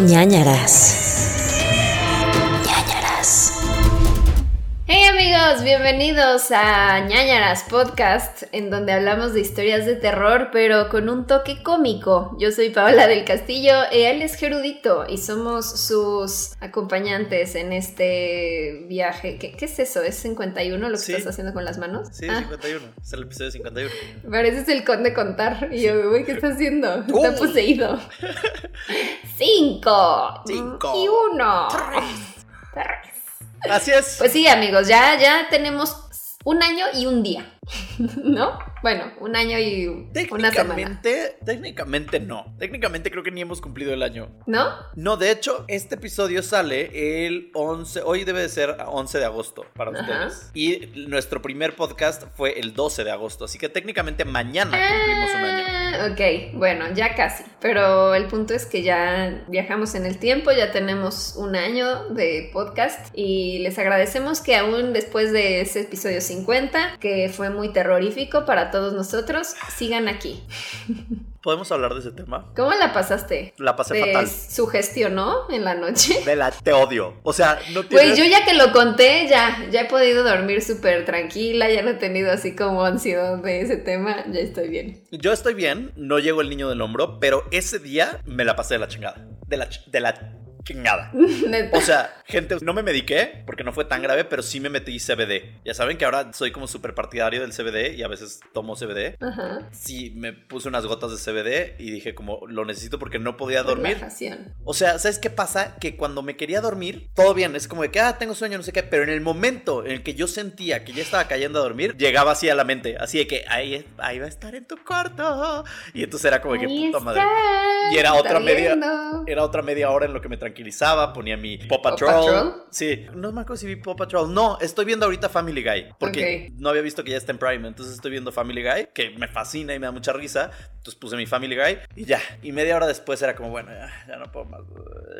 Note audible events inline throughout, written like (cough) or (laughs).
ñañaras. Amigos, bienvenidos a ñañaras podcast, en donde hablamos de historias de terror, pero con un toque cómico. Yo soy Paola del Castillo, y él es Gerudito, y somos sus acompañantes en este viaje. ¿Qué, qué es eso? ¿Es 51 lo que Sí. estás haciendo con las manos? Sí, Ah, 51. Es el episodio 51. Pareces el conde contar. Y yo, güey, ¿qué está haciendo? Está poseído. (laughs) Cinco. Cinco. Y uno. Tres. Así es. Pues sí, amigos, ya, ya tenemos un año y un día. (laughs) ¿No? Bueno, un año y una semana. técnicamente, técnicamente no. Técnicamente creo que ni hemos cumplido el año. ¿No? No, de hecho, este episodio sale el 11, hoy debe de ser 11 de agosto para Ajá. ustedes. Y nuestro primer podcast fue el 12 de agosto, así que técnicamente mañana cumplimos un año. Ok, bueno, ya casi. Pero el punto es que ya viajamos en el tiempo, ya tenemos un año de podcast y les agradecemos que aún después de ese episodio 50, que fue muy terrorífico para todos nosotros, sigan aquí. ¿Podemos hablar de ese tema? ¿Cómo la pasaste? La pasé ¿Te fatal. sugestionó en la noche? De la te odio. O sea, no Pues tienes... yo ya que lo conté, ya, ya he podido dormir súper tranquila, ya no he tenido así como ansiedad de ese tema, ya estoy bien. Yo estoy bien, no llego el niño del hombro, pero ese día me la pasé de la chingada. De la, de la chingada. (laughs) O sea, gente, no me mediqué porque no fue tan grave, pero sí me metí CBD. Ya saben que ahora soy como súper partidario del CBD y a veces tomo CBD. Ajá. Sí, me puse unas gotas de CBD y dije como lo necesito porque no podía dormir. Relajación. O sea, ¿sabes qué pasa? Que cuando me quería dormir, todo bien, es como de que, ah, tengo sueño, no sé qué, pero en el momento en el que yo sentía que ya estaba cayendo a dormir, llegaba así a la mente, así de que ahí, ahí va a estar en tu cuarto. Y entonces era como de que Ahí puta madre. Y era otra media-. Era otra media hora en lo que me tranquilizaba, ponía mi Paw Patrol. Patrol? Sí, no me acuerdo si vi Paw Patrol. No, estoy viendo ahorita Family Guy, porque no había visto que ya está en Prime, entonces estoy viendo Family Guy, que me fascina y me da mucha risa. Entonces puse mi Family Guy y ya. Y media hora después era como, bueno, ya, ya no puedo más.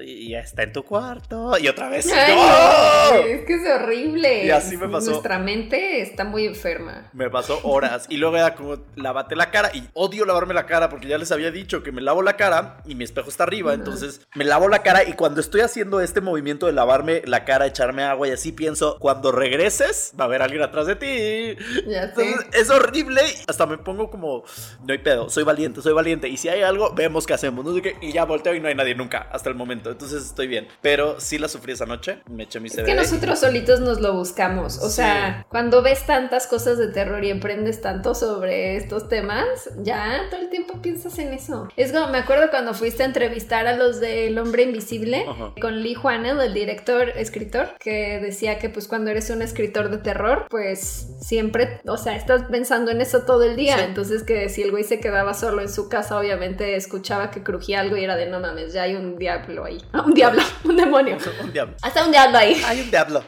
Y ya está en tu cuarto. Y otra vez. Ay, es que es horrible. Y así me pasó. Nuestra mente está muy enferma. Me pasó horas. Y luego era como, lávate la cara. Y odio lavarme la cara porque ya les había dicho que me lavo la cara y mi espejo está arriba. Entonces me lavo la cara. Y cuando estoy haciendo este movimiento de lavarme la cara, echarme agua y así pienso, cuando regreses, va a haber alguien atrás de ti. Ya sé. Entonces es horrible. Hasta me pongo como, no hay pedo, soy valiente, soy valiente. Y si hay algo, vemos qué hacemos. No sé qué. Y ya volteo y no hay nadie nunca hasta el momento. Entonces estoy bien. Pero sí la sufrí esa noche. Me eché mi Es CBD. que nosotros solitos nos lo buscamos. O Sí. sea, cuando ves tantas cosas de terror y emprendes tanto sobre estos temas, ya todo el tiempo piensas en eso. Es como, me acuerdo cuando fuiste a entrevistar a los del Hombre Invisible Ajá. con Lee Juanel, el director, escritor, que decía que pues cuando eres un escritor de terror, pues siempre, o sea, estás pensando en eso todo el día. Sí. Entonces que si el güey se quedaba solo en su casa, obviamente escuchaba que crujía algo y era de no mames, ya hay un diablo ahí. Ah, (laughs) un diablo, (laughs) un demonio. (laughs) Un diablo. Hasta un diablo ahí. Hay un diablo.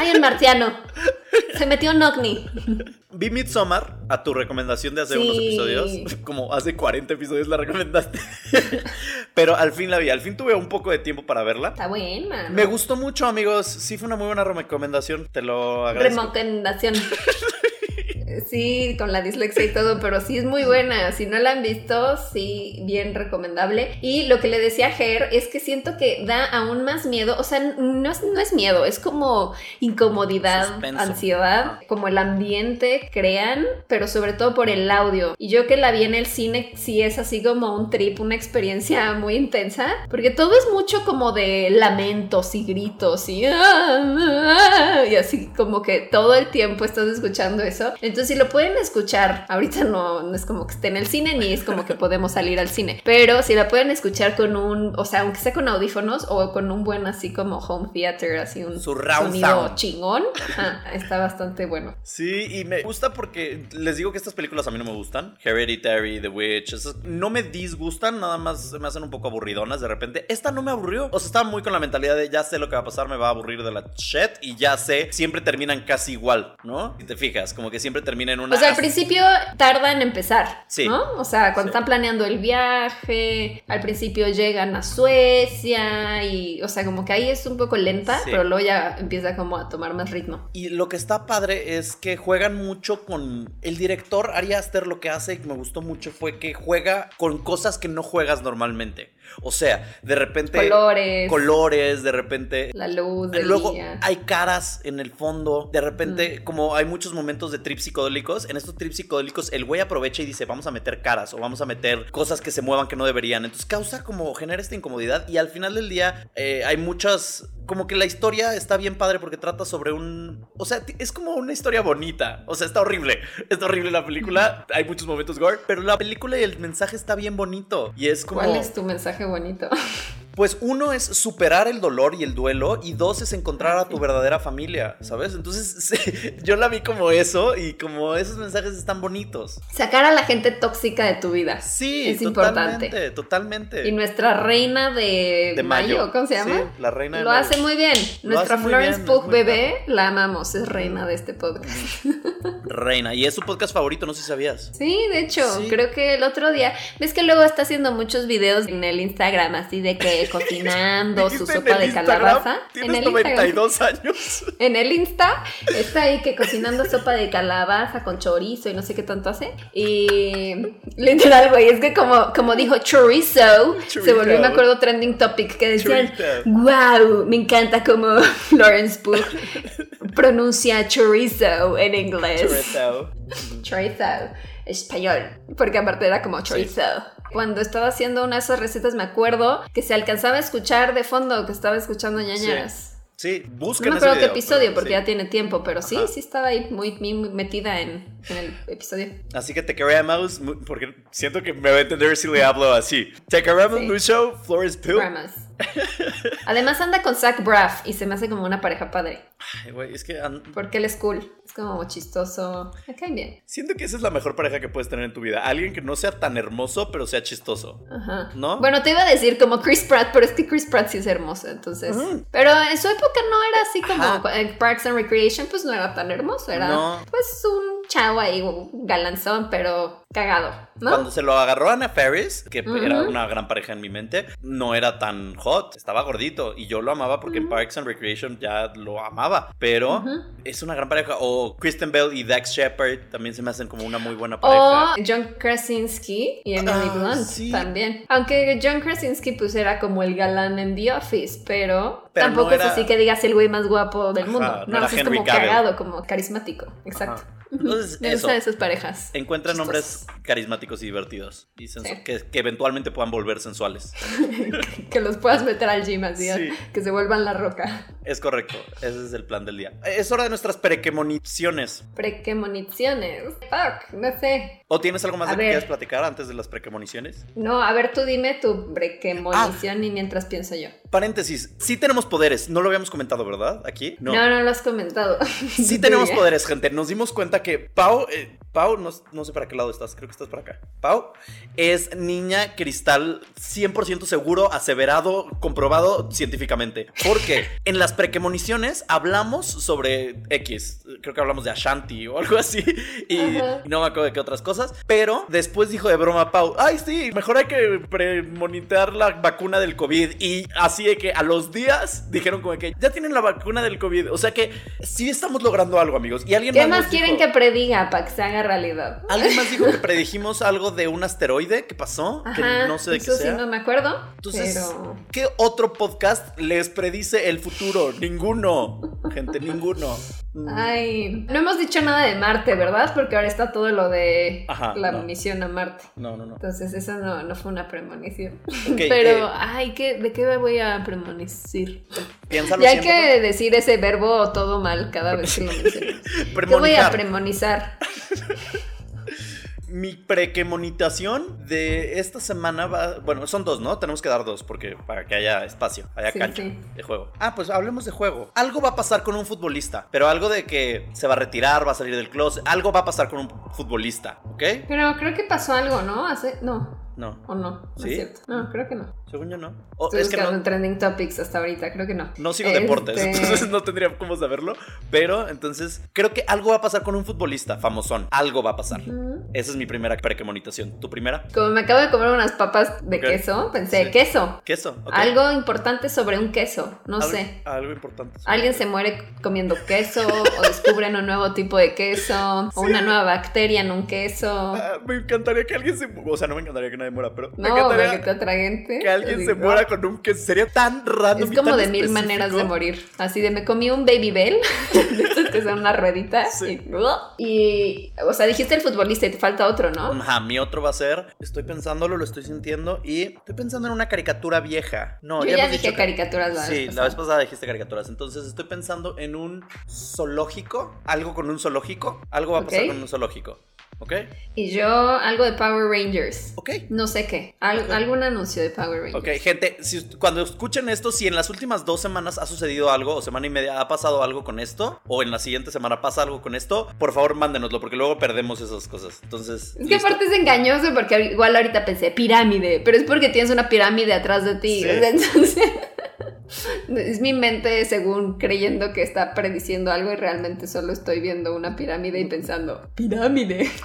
Hay un marciano. Se metió un ovni. Vi Midsommar a tu recomendación de hace Sí. unos episodios. Como hace 40 episodios la recomendaste. Pero al fin la vi. Al fin tuve un poco de tiempo para verla. Está buena. ¿no? Me gustó mucho, amigos. Sí, fue una muy buena recomendación. Te lo agradezco. Recomendación. Sí, con la dislexia y todo, pero sí es muy buena. Si no la han visto, sí, bien recomendable. Y lo que le decía a Ger es que siento que da aún más miedo. O sea, no es, no es miedo, es como incomodidad, Suspenso. ansiedad, como el ambiente crean, pero sobre todo por el audio. Y yo que la vi en el cine, sí es así como un trip, una experiencia muy intensa, porque todo es mucho como de lamentos y gritos y, y así como que todo el tiempo estás escuchando eso. Entonces, si lo pueden escuchar, ahorita no, no es como que esté en el cine ni es como que podemos salir al cine, pero si la pueden escuchar con un, o sea, aunque sea con audífonos o con un buen así como home theater, así un Surround sonido sound. chingón, ajá, está bastante bueno. Sí, y me gusta porque les digo que estas películas a mí no me gustan. Hereditary, The Witch, esas no me disgustan, nada más me hacen un poco aburridonas de repente. Esta no me aburrió. O sea, estaba muy con la mentalidad de ya sé lo que va a pasar, me va a aburrir de la shit y ya sé, siempre terminan casi igual, ¿no? Si te fijas, como que siempre terminan termina en una... O sea, al principio tarda en empezar, Sí. ¿no? O sea, cuando Sí. están planeando el viaje, al principio llegan a Suecia y, o sea, como que ahí es un poco lenta, Sí. pero luego ya empieza como a tomar más ritmo. Y lo que está padre es que juegan mucho con. El director Ari Aster lo que hace y que me gustó mucho fue que juega con cosas que no juegas normalmente. O sea, de repente. Colores, Colores, de repente. la luz del Luego día. hay caras en el fondo. De repente, Mm. como hay muchos momentos de trips psicodélicos, en estos trips psicodélicos el güey aprovecha y dice, vamos a meter caras o vamos a meter cosas que se muevan que no deberían. Entonces causa como, genera esta incomodidad y al final del día eh, hay muchas, como que la historia está bien padre porque trata sobre un... O sea, es como una historia bonita. O sea, está horrible. (laughs) Está horrible la película. Hay muchos momentos gore, pero la película y el mensaje está bien bonito. Y es como... ¿Cuál es tu mensaje bonito? (laughs) Pues uno es superar el dolor y el duelo y dos es encontrar a tu verdadera familia, ¿sabes? Entonces (laughs) sí, yo la vi como eso y como esos mensajes están bonitos. Sacar a la gente tóxica de tu vida. Sí, Es totalmente, importante. totalmente. Y nuestra reina de, De mayo. ¿cómo se llama? Sí, la reina de Lo mayo. hace muy bien. Nuestra Florence Pugh bebé, la amamos, es reina de este podcast. (laughs) Reina. Y es su podcast favorito, no sé si sabías. Sí, de hecho, Sí. creo que el otro día, ves que luego está haciendo muchos videos en el Instagram, así de que cocinando su ¿Dijiste en sopa de Instagram? calabaza. Tienes en el Instagram. 92 años. (laughs) En el Insta está ahí que cocinando sopa de calabaza con chorizo y no sé qué tanto hace. Y literal, güey, es que como, como dijo chorizo, se volvió, me acuerdo, trending topic que decían, Chorizo. wow, me encanta como Florence (laughs) Pugh pronuncia chorizo en inglés. Chorizo. Chorizo, español, porque aparte era como chorizo. Cuando estaba haciendo una de esas recetas me acuerdo que se alcanzaba a escuchar de fondo que estaba escuchando ñañaras. Sí, No busquen me ese acuerdo qué episodio porque sí. ya tiene tiempo, pero sí, sí estaba ahí muy, muy metida en, en el episodio. Así que te queremos, porque siento que me va a entender si le hablo así. Te queremos Sí. mucho, Flores. Dramas. Además anda con Zach Braff y se me hace como una pareja padre. Ay, güey, es que Porque él es cool, es como chistoso. Me caen bien. siento que esa es la mejor pareja que puedes tener en tu vida. Alguien que no sea tan hermoso, pero sea chistoso. Ajá. ¿No? Bueno, te iba a decir como Chris Pratt, pero es que Chris Pratt sí es hermoso, entonces. Pero en su época no era así como Ajá. en Parks and Recreation, pues no era tan hermoso, era No. pues un chavo ahí, un galanzón, pero cagado, ¿no? Cuando se lo agarró a Anna Ferris, que era una gran pareja en mi mente, no era tan hot, estaba gordito y yo lo amaba porque en Parks and Recreation ya lo amaba, pero es una gran pareja. O Kristen Bell y Dax Shepard también se me hacen como una muy buena O pareja. John Krasinski y Emily Ah, Blunt sí. también. Aunque John Krasinski pues era como el galán en The Office, pero, Pero tampoco no es así que digas el güey más guapo del Ajá, mundo. no No, era es Henry como Cavill. cagado, como carismático. Exacto. Ajá. Entonces, Me eso. gustan esas parejas. Encuentren chistosas. nombres carismáticos y divertidos. Y sensu- Sí. que, que eventualmente puedan volver sensuales. (laughs) que los puedas meter al gym así, Sí. que se vuelvan la roca. Es correcto. Ese es el plan del día. Es hora de nuestras prequemoniciones. Prequemoniciones. Fuck, no sé. ¿O tienes algo más A de que quieras platicar antes de las prequemoniciones? No, a ver, tú dime tu prequemonición y mientras pienso yo. Paréntesis. Sí tenemos poderes. No lo habíamos comentado, ¿verdad? Aquí. No, no, lo has comentado. (laughs) Sí tenemos poderes, gente. Nos dimos cuenta que Pau, eh, Pau, no, no sé para qué lado estás, creo que estás para acá. Pau es niña cristal 100% seguro, aseverado, comprobado científicamente. Porque (laughs) en las prequemoniciones hablamos sobre X, creo que hablamos de Ashanti o algo así, y, Ajá. no me acuerdo de qué otras cosas. Pero después dijo de broma Pau, ay sí, mejor hay que premonitear la vacuna del COVID. Y así de que a los días dijeron como que ya tienen la vacuna del COVID. O sea que sí estamos logrando algo, amigos. Y alguien ¿Qué más quieren dijo- que prediga para que se haga realidad? Alguien más dijo que (laughs) predijimos algo de un asteroide que pasó, que no sé de eso qué sí sea. no me acuerdo, Entonces, pero... ¿qué otro podcast les predice el futuro? Ninguno, gente, ninguno. Mm. Ay, no hemos dicho nada de Marte, ¿verdad? Porque ahora está todo lo de Ajá, la no. misión a Marte. No, no, no. Entonces eso no, no fue una premonición. (laughs) Pero, eh, ay, ¿qué, ¿de qué me voy a premonicir? Piénsalo Ya hay siempre. que decir ese verbo todo mal cada vez que lo mencionamos. (laughs) ¿Qué voy a premonizar? Mi prequemonitación de esta semana va. Bueno, son dos, ¿no? Tenemos que dar dos porque para que haya espacio, haya Sí, cancha sí. de juego. Ah, pues hablemos de juego. Algo va a pasar con un futbolista, pero algo de que se va a retirar, va a salir del closet. Algo va a pasar con un futbolista, ¿ok? Pero creo que pasó algo, ¿no? Hace... No. No. ¿O no? No ¿Sí? es cierto. No, creo que no. Según yo no. Estoy es que buscando no, en trending topics hasta ahorita, creo que no. no sigo Este- deportes, entonces no tendría cómo saberlo. Pero entonces creo que algo va a pasar con un futbolista famosón. Algo va a pasar. Esa es mi primera precomunización. ¿Tu primera? Como me acabo de comer unas papas de queso, pensé, Sí. queso. Queso. Algo importante sobre un queso, no Algo- sé. Algo importante. Alguien se muere comiendo queso o descubren un nuevo tipo de queso o una nueva bacteria en un queso. Ah, me encantaría que alguien se O sea, no me encantaría que nadie muera, pero me No, encantaría porque te otra gente. que alguien se muera con un queso. Sería tan random. Es como de mil maneras de morir. Así de me comí un baby bell, (laughs) de estos que son una ruedita. Sí. Y, y, o sea, dijiste el futbolista y te falta otro, ¿no? Ajá, mi otro va a ser, estoy pensándolo, lo estoy sintiendo y estoy pensando en una caricatura vieja. No, Yo ya hemos dije dicho que- caricaturas la Sí, vez la vez pasada. dijiste caricaturas. Entonces estoy pensando en un zoológico, algo con un zoológico, algo va a pasar Ok. con un zoológico. ¿Ok? Y yo algo de Power Rangers. Ok. No sé qué. Al- Ok. Algún anuncio de Power Rangers. Ok, gente, si, cuando escuchen esto, si en las últimas dos semanas ha sucedido algo, o semana y media ha pasado algo con esto, o en la siguiente semana pasa algo con esto, por favor mándenoslo, porque luego perdemos esas cosas. Entonces. Es que aparte es engañoso porque igual ahorita pensé pirámide, pero es porque tienes una pirámide atrás de ti. Sí. (laughs) entonces, es mi mente según creyendo que está prediciendo algo y realmente solo estoy viendo una pirámide y pensando, pirámide. (laughs)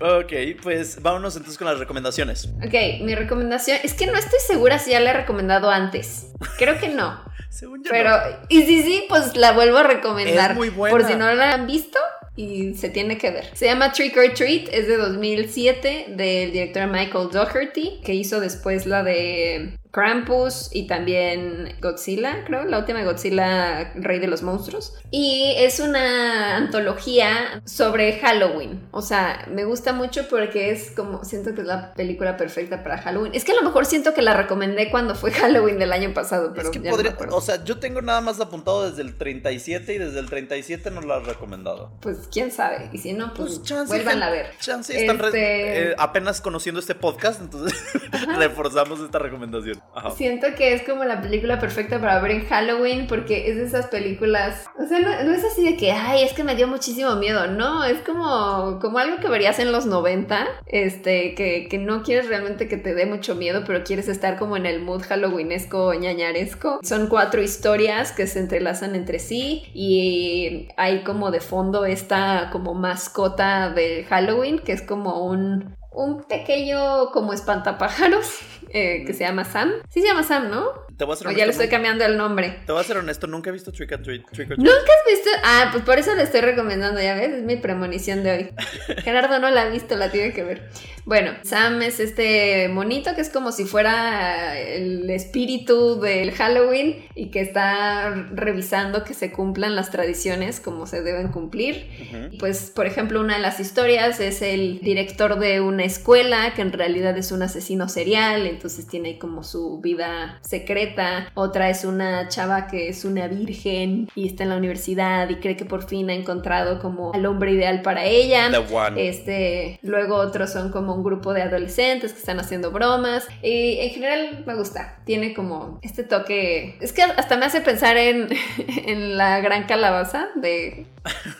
Ok, pues vámonos entonces con las recomendaciones. Ok, mi recomendación es que no estoy segura si ya la he recomendado antes. Creo que no. (laughs) Según yo. Pero, no. y si sí, pues la vuelvo a recomendar. Es muy buena. Por si no la han visto y se tiene que ver. Se llama Trick or Treat, es de 2007, del director Michael Dougherty, que hizo después la de Krampus y también Godzilla, creo, la última de Godzilla, Rey de los Monstruos. Y es una antología sobre Halloween. O sea, me gusta mucho porque es como, siento que es la película perfecta para Halloween. Es que a lo mejor siento que la recomendé cuando fue Halloween del año pasado, pero es que ya no me podría, o sea, yo tengo nada más apuntado desde el 37 y desde el 37 no lo has recomendado. Pues quién sabe. Y si no, pues, Pues vuelvan a ver. Chance están Este- eh, apenas conociendo este podcast, entonces (laughs) reforzamos esta recomendación. Siento que es como la película perfecta para ver en Halloween porque es de esas películas, o sea, no, es así de que, ay, es que me dio muchísimo miedo, no, es como, como algo que verías en los 90, este, que, que no quieres realmente que te dé mucho miedo, pero quieres estar como en el mood halloweenesco, ñañaresco. Son cuatro historias que se entrelazan entre sí y hay como de fondo esta como mascota del Halloween, que es como un... Un pequeño como espantapájaros (laughs) eh, que se llama Sam. Sí se llama Sam, ¿no? Te voy a ser O honesto. ya le estoy cambiando el nombre. Te voy a ser honesto, nunca he visto Trick or Treat. Trick or Treat. ¿Nunca has visto? Ah, pues por eso le estoy recomendando, ya ves, es mi premonición de hoy. (laughs) Gerardo no la ha visto, la tiene que ver. Bueno, Sam es este monito que es como si fuera el espíritu del Halloween y que está revisando que se cumplan las tradiciones como se deben cumplir. Pues, por ejemplo, una de las historias es el director de una escuela que en realidad es un asesino serial, entonces tiene ahí como su vida secreta. Otra es una chava que es una virgen y está en la universidad y cree que por fin ha encontrado como al hombre ideal para ella. Este, luego otros son como un grupo de adolescentes que están haciendo bromas. Y en general me gusta. Tiene como este toque. Es que hasta me hace pensar en, (laughs) en la gran calabaza de,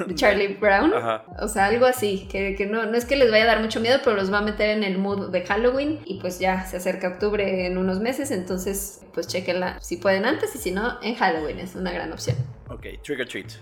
de (laughs) Charlie Brown. Ajá. O sea, algo así. Que, que no, no es que les vaya a dar mucho miedo, pero los va a meter en el mood de Halloween. Y pues ya se acerca octubre en unos meses. Entonces, pues chequenla si pueden antes y si no, en Halloween. Es una gran opción. Ok, Trick or Treat.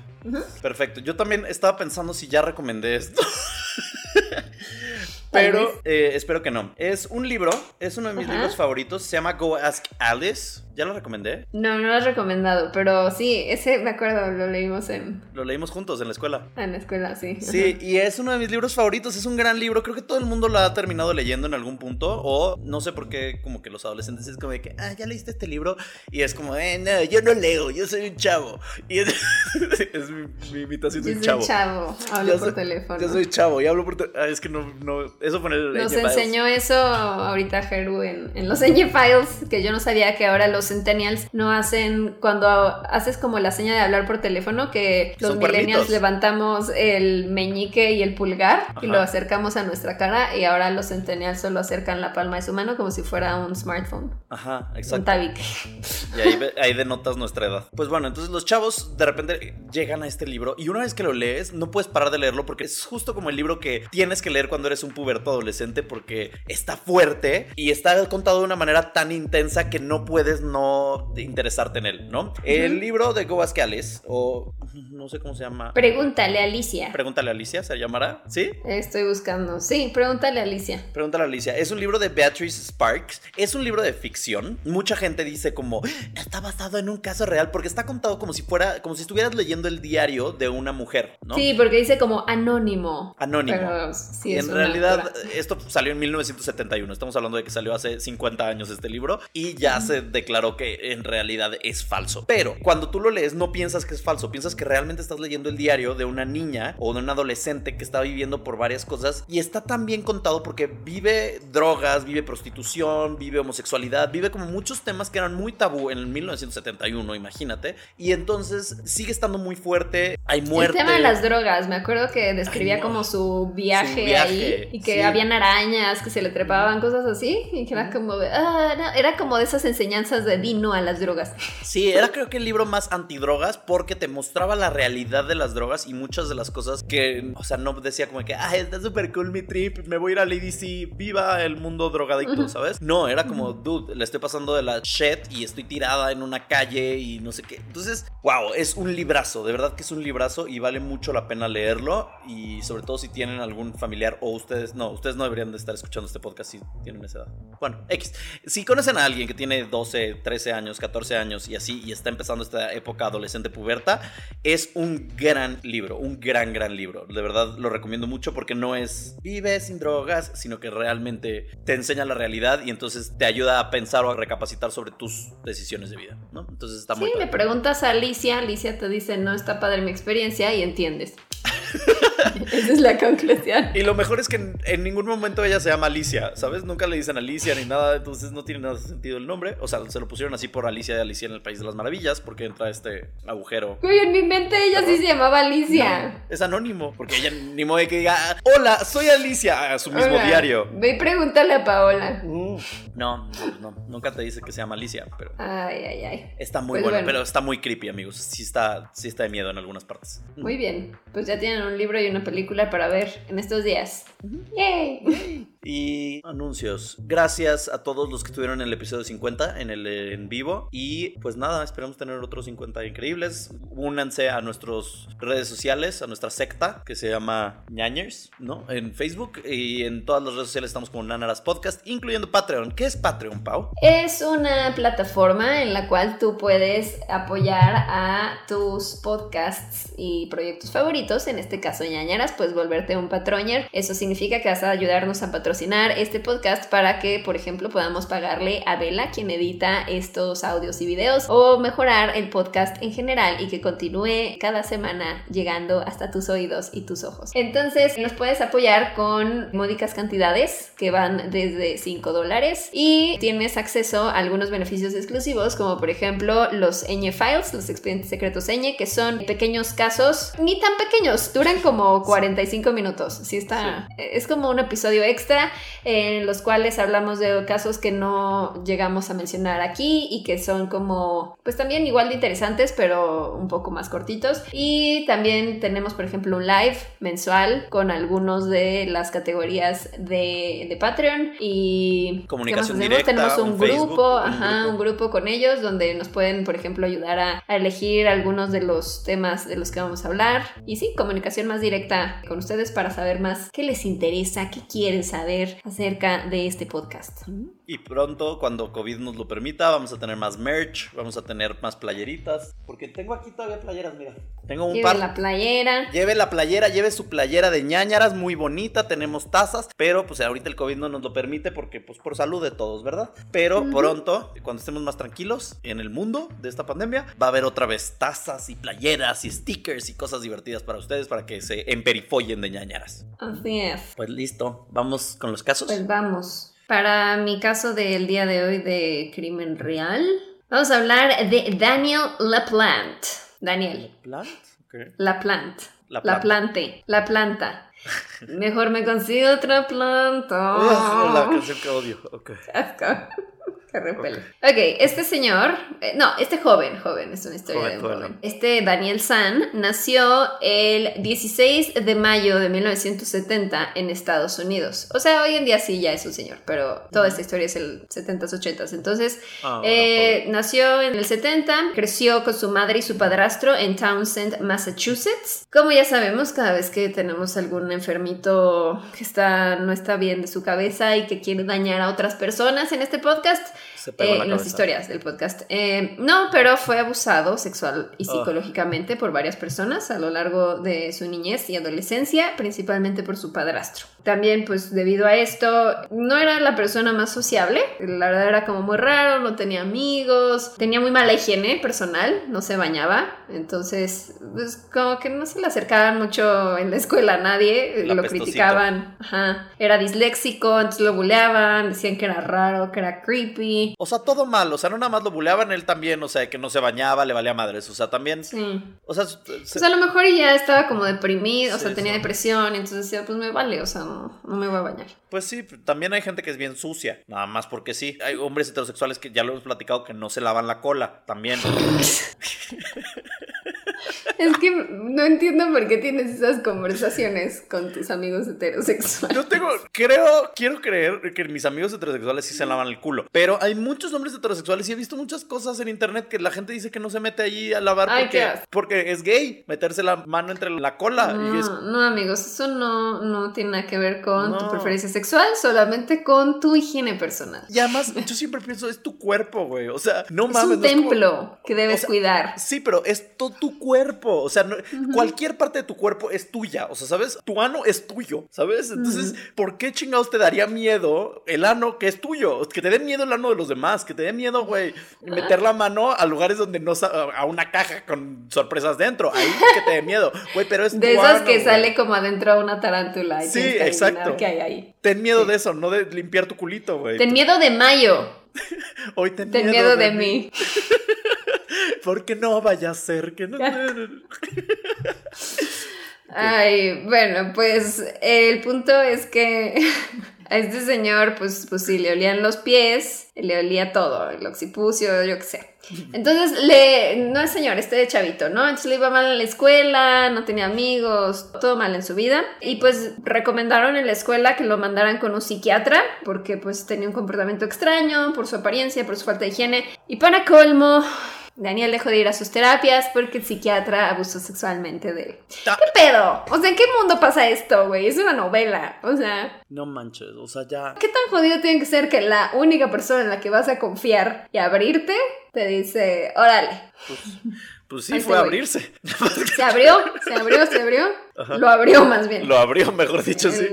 Perfecto. Yo también estaba pensando si ya recomendé esto. (laughs) Pero eh, espero que no. Es un libro, es uno de mis Ajá. libros favoritos. Se llama Go Ask Alice. ¿Ya lo recomendé? No, no lo has recomendado, pero sí, ese me acuerdo, lo leímos en, Lo leímos juntos en la escuela. en la escuela, sí. Sí, y es uno de mis libros favoritos, es un gran libro, creo que todo el mundo lo ha terminado leyendo en algún punto, o no sé por qué, como que los adolescentes es como de que, ah, ya leíste este libro, y es como, eh, no, yo no leo, yo soy un chavo, y es, (laughs) es mi, mi imitación de Yo un soy chavo. chavo, hablo Yo por soy- teléfono. Yo soy chavo, y hablo por teléfono, es que no, no, eso fue en el Nos enseñó eso ahorita Heru en, en los (laughs) Files, que yo no sabía que ahora los centennials no hacen cuando haces como la seña de hablar por teléfono que los millennials cuernitos. levantamos el meñique y el pulgar y lo acercamos a nuestra cara y ahora los centennials solo acercan la palma de su mano como si fuera un smartphone, Ajá, un exacto. tabique. Y ahí, ahí denotas nuestra edad. Pues bueno, entonces los chavos de repente llegan a este libro y una vez que lo lees, no puedes parar de leerlo porque es justo como el libro que tienes que leer cuando eres un puberto adolescente porque está fuerte y está contado de una manera tan intensa que no puedes no interesarte en él, ¿no? El libro de Go Vasquales, o no sé cómo se llama. Pregúntale a Alicia. Pregúntale a Alicia, ¿se llamará? ¿Sí? Estoy buscando. Sí, pregúntale a Alicia. Pregúntale a Alicia. Es un libro de Beatrice Sparks. Es un libro de ficción. Mucha gente dice como está basado en un caso real porque está contado como si fuera, como si estuvieras leyendo el diario de una mujer, ¿no? Sí, porque dice como anónimo. Anónimo. Pero sí Y es en una realidad, esto salió en 1971. Estamos hablando de que salió hace 50 años este libro y ya se declaró que en realidad es falso. Pero cuando tú lo lees, no piensas que es falso, piensas que realmente estás leyendo el diario de una niña o de un adolescente que está viviendo por varias cosas y está tan bien contado porque vive drogas, vive prostitución, vive homosexualidad, vive como muchos temas que eran muy tabú en el 1971, imagínate. Y entonces sigue estando muy fuerte. Hay muerte. El tema de las drogas, me acuerdo que describía Ay, no. como su viaje, Su viaje, ahí y que sí. habían arañas, que se le trepaban, cosas así, y que era como de, ah, no, era como de esas enseñanzas de dino a las drogas. Sí, era creo que el libro más antidrogas porque te mostraba la realidad de las drogas y muchas de las cosas que, o sea, no decía como que, ah, está súper cool mi trip, me voy a ir a Lady C, viva el mundo drogadicto, ¿sabes? No, era como, dude, le estoy pasando de la shit y estoy tirada en una calle y no sé qué. Entonces, wow, es un librazo, de verdad que es un librazo y vale mucho la pena leerlo y sobre todo si tienen algún familiar o ustedes, no, ustedes no deberían de estar escuchando este podcast si tienen esa edad. Bueno, X. Si conocen a alguien que tiene 12, 13 años, 14 años y así y está empezando esta época adolescente puberta, es un gran libro, un gran, gran libro. De verdad lo recomiendo mucho porque no es vive sin drogas, sino que realmente te enseña la realidad y entonces te ayuda a pensar o a recapacitar sobre tus decisiones de vida, ¿no? Entonces está muy Sí, le preguntas a Alicia, Alicia te dice, no está padre mi experiencia y entiendes. (laughs) Esa es la conclusión. Y lo mejor es que en, en ningún momento ella se llama Alicia, ¿sabes? Nunca le dicen Alicia ni nada, entonces no tiene nada de sentido el nombre. O sea, se lo pusieron así por Alicia de Alicia en el País de las Maravillas, porque entra este agujero. Uy, en mi mente ella sí se llamaba Alicia. Es anónimo, porque ella ni modo de que diga, hola, soy Alicia, a su mismo Hola, diario. Ve y pregúntale a Paola. No, no, no, nunca te dice que se llama Alicia, pero Ay, ay, ay. está muy Pues bueno, bueno. pero está muy creepy, amigos. Sí está, sí está de miedo en algunas partes. Muy bien. Pues ya tienen un libro y una película para ver en estos días. Yay. Y anuncios. Gracias a todos los que estuvieron en el episodio 50 en el en vivo. Y pues nada, esperamos tener otros 50 increíbles. Únanse a nuestras redes sociales, a nuestra secta que se llama Ñañers, ¿no? En Facebook y en todas las redes sociales estamos como Nanaras Podcast, incluyendo Patreon. ¿Qué es Patreon, Pau? Es una plataforma en la cual tú puedes apoyar a tus podcasts y proyectos favoritos, en este caso ñañaras, pues volverte un patroñer. Eso significa que vas a ayudarnos a patrocinar este podcast para que, por ejemplo, podamos pagarle a Vela, quien edita estos audios y videos, o mejorar el podcast en general y que continúe cada semana llegando hasta tus oídos y tus ojos. Entonces, nos puedes apoyar con módicas cantidades que van desde 5 dólares y tienes acceso a algunos beneficios exclusivos, como por ejemplo los ñ files, los expedientes secretos ñ, que son pequeños casos, ni tan pequeños, duran como 45 minutos. Sí, está. Es como un episodio extra en los cuales hablamos de casos que no llegamos a mencionar aquí y que son como, pues también igual de interesantes, pero un poco más cortitos. Y también tenemos, por ejemplo, un live mensual con algunos de las categorías de, de Patreon y Comunicación directa, Tenemos un, un grupo, un ajá, grupo. un grupo con ellos donde nos pueden, por ejemplo, ayudar a, a elegir algunos de los temas de los que vamos a hablar. Y sí, comunicación más directa con ustedes para saber más qué les interesa, qué quieren saber acerca de este podcast. Y pronto, cuando COVID nos lo permita, vamos a tener más merch, vamos a tener más playeritas. Porque tengo aquí todavía playeras, mira. Tengo un Lleven par. la playera. Lleve la playera, lleve su playera de ñañaras, muy bonita, tenemos tazas, pero pues ahorita el COVID no nos lo permite porque pues por salud de todos, ¿verdad? Pero pronto, cuando estemos más tranquilos en el mundo de esta pandemia, va a haber otra vez tazas y playeras y stickers y cosas divertidas para ustedes para que se emperifollen de ñañaras. Así es. Pues listo, vamos con los casos. Pues vamos. Para mi caso del día de hoy de crimen real, Vamos a hablar de Daniel LaPlante. Daniel. ¿Plant? Ok. LaPlante. La La, planta. plante. La planta. (laughs) Mejor me consigo otra planta. La canción que odio. Ok. Asco. Repele. Ok, este señor, eh, no, este joven, joven, es una historia Joven, de un joven. joven. Este Daniel San nació el 16 de mayo de 1970 en Estados Unidos. O sea, hoy en día sí ya es un señor, pero toda esta historia es el 70s, 80s. Entonces, Ah, bueno, eh, nació en el 70, creció con su madre y su padrastro en Townsend, Massachusetts. Como ya sabemos, cada vez que tenemos algún enfermito que está, no está bien de su cabeza y que quiere dañar a otras personas en este podcast, Se pegó eh, la en las historias del podcast. Eh, no, pero fue abusado sexual y Ah. psicológicamente por varias personas a lo largo de su niñez y adolescencia, principalmente por su padrastro. También, pues debido a esto, no era la persona más sociable. La verdad era como muy raro, no tenía amigos, tenía muy mala higiene personal, no se bañaba. Entonces, pues como que no se le acercaban mucho en la escuela a nadie, La lo criticaban. Ajá. Era disléxico, entonces lo buleaban, decían que era raro, que era creepy. O sea, todo mal. O sea, no nada más lo buleaban él también. O sea, que no se bañaba, le valía madres. O sea, también. Sí. O sea, se- a lo mejor ya estaba como deprimido, o sea, tenía sí. depresión, y entonces decía, pues me vale, o sea, no, no me voy a bañar. Pues sí, también hay gente que es bien sucia, nada más porque sí. Hay hombres heterosexuales que ya lo hemos platicado que no se lavan la cola, también. (laughs) Es que no entiendo por qué tienes esas conversaciones con tus amigos heterosexuales. Yo tengo, creo, quiero creer que mis amigos heterosexuales sí se lavan el culo, pero hay muchos hombres heterosexuales y he visto muchas cosas en internet que la gente dice que no se mete allí a lavar Ay, porque, es gay, meterse la mano entre la cola. y es- No, amigos, eso no, no tiene nada que ver con tu preferencia sexual, solamente con tu higiene personal. Y además, yo siempre pienso, es tu cuerpo, güey. O sea, no Es mames. un no como- templo que debes o sea, cuidar. Sí, pero es todo tu cuerpo. O sea, no- cualquier parte de tu cuerpo es tuya. O sea, ¿sabes? Tu ano es tuyo, ¿sabes? Entonces, ¿por qué chingados te daría miedo el ano que es tuyo? Que te dé miedo el ano de los demás. Que te dé miedo, güey, meter la mano a lugares donde no. a una caja con sorpresas dentro. Ahí que te dé miedo. Güey, pero es De tu esas ano, que sale como adentro una tarántula y Sí, que exacto. qué hay ahí. Ten miedo Sí. de eso, no de limpiar tu culito, güey. Ten miedo de mayo, (laughs) Hoy ten, ten miedo de mí. (laughs) Porque no vaya a ser que no. (laughs) Ay, bueno, pues el punto es que (laughs) a este señor, pues, pues sí, le olían los pies, le olía todo, el occipucio, yo qué sé. Entonces, le, no es señor, este chavito, ¿no? Entonces le iba mal en la escuela, no tenía amigos, todo mal en su vida. Y pues recomendaron en la escuela que lo mandaran con un psiquiatra, porque pues tenía un comportamiento extraño, por su apariencia, por su falta de higiene. Y para colmo, Daniel dejó de ir a sus terapias porque el psiquiatra abusó sexualmente de él. ¿Qué pedo? O sea, ¿en qué mundo pasa esto, güey? Es una novela. O sea, No manches, o sea, ya. ¿qué tan jodido tiene que ser que la única persona en la que vas a confiar y abrirte te dice, órale? Pues sí, Ahí fue a abrirse. Se abrió, se abrió, se abrió. Ajá. Lo abrió más bien. Lo abrió, mejor dicho, sí.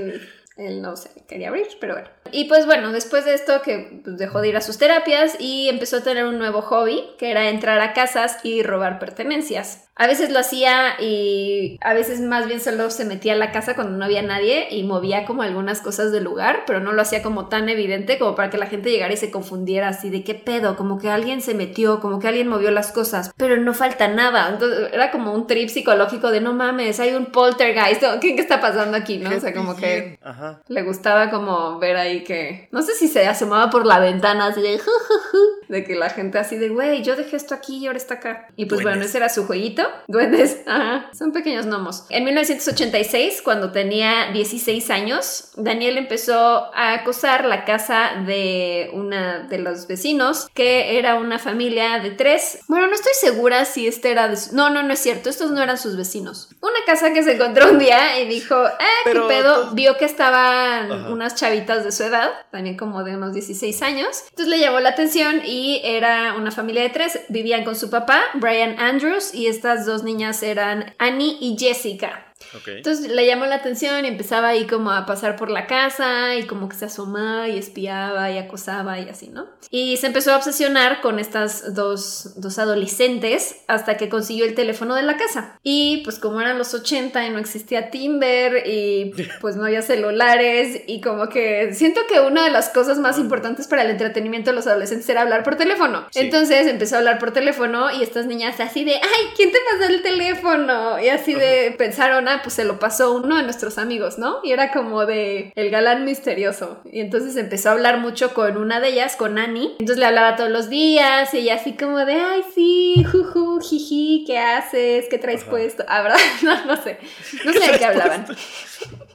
Él, no se quería abrir, pero bueno. Y pues bueno, después de esto que pues, dejó de ir a sus terapias y empezó a tener un nuevo hobby, que era entrar a casas y robar pertenencias. A veces lo hacía y a veces más bien solo se metía a la casa cuando no había nadie y movía como algunas cosas del lugar, pero no lo hacía como tan evidente como para que la gente llegara y se confundiera así de qué pedo, como que alguien se metió, como que alguien movió las cosas, pero no falta nada. Entonces era como un trip psicológico de no mames, hay un poltergeist, ¿qué, qué está pasando aquí? ¿no? O sea, como que Ajá. Le gustaba como ver ahí que, no sé si se asomaba por la ventana así de, "Ju, ju, ju", de que la gente así de, güey, yo dejé esto aquí y ahora está acá. Y pues bueno, ese era su jueguito. Duendes, (laughs) ajá, son pequeños gnomos. En 1986, cuando tenía 16 años, Daniel empezó a acosar la casa de una de los vecinos, que era una familia de tres. Bueno, no estoy segura si este era de su- No, no, no es cierto, estos no eran sus vecinos. Una casa que se encontró un día y dijo, ah, Pero qué pedo, vio que estaban Ajá. unas chavitas de su edad, también como de unos 16 años. Entonces le llamó la atención y era una familia de tres. Vivían con su papá, Brian Andrews, y estas dos niñas eran Annie y Jessica. Ok. Entonces le llamó la atención y empezaba ahí como a pasar por la casa y como que se asomaba y espiaba y acosaba y así, ¿no? Y se empezó a obsesionar con estas dos, dos adolescentes hasta que consiguió el teléfono de la casa. Y pues como eran los 80 y no existía Timber y (laughs) pues no había celulares y como que siento que una de las cosas más importantes para el entretenimiento de los adolescentes era hablar por teléfono. Sí. Entonces empezó a hablar por teléfono y estas niñas así de, ay, ¿quién te pasó el teléfono? Y así de pensaron, ah, pues se lo pasó uno de nuestros amigos, ¿no? Y era como de el galán misterioso. Y entonces empezó a hablar mucho con una de ellas, con Annie. Entonces le hablaba todos los días y ella así como de, ay, sí, juju, jiji, ¿qué haces? ¿Qué traes Ajá. puesto? Ah, ¿verdad? (laughs) No, no sé. No sé de qué hablaban.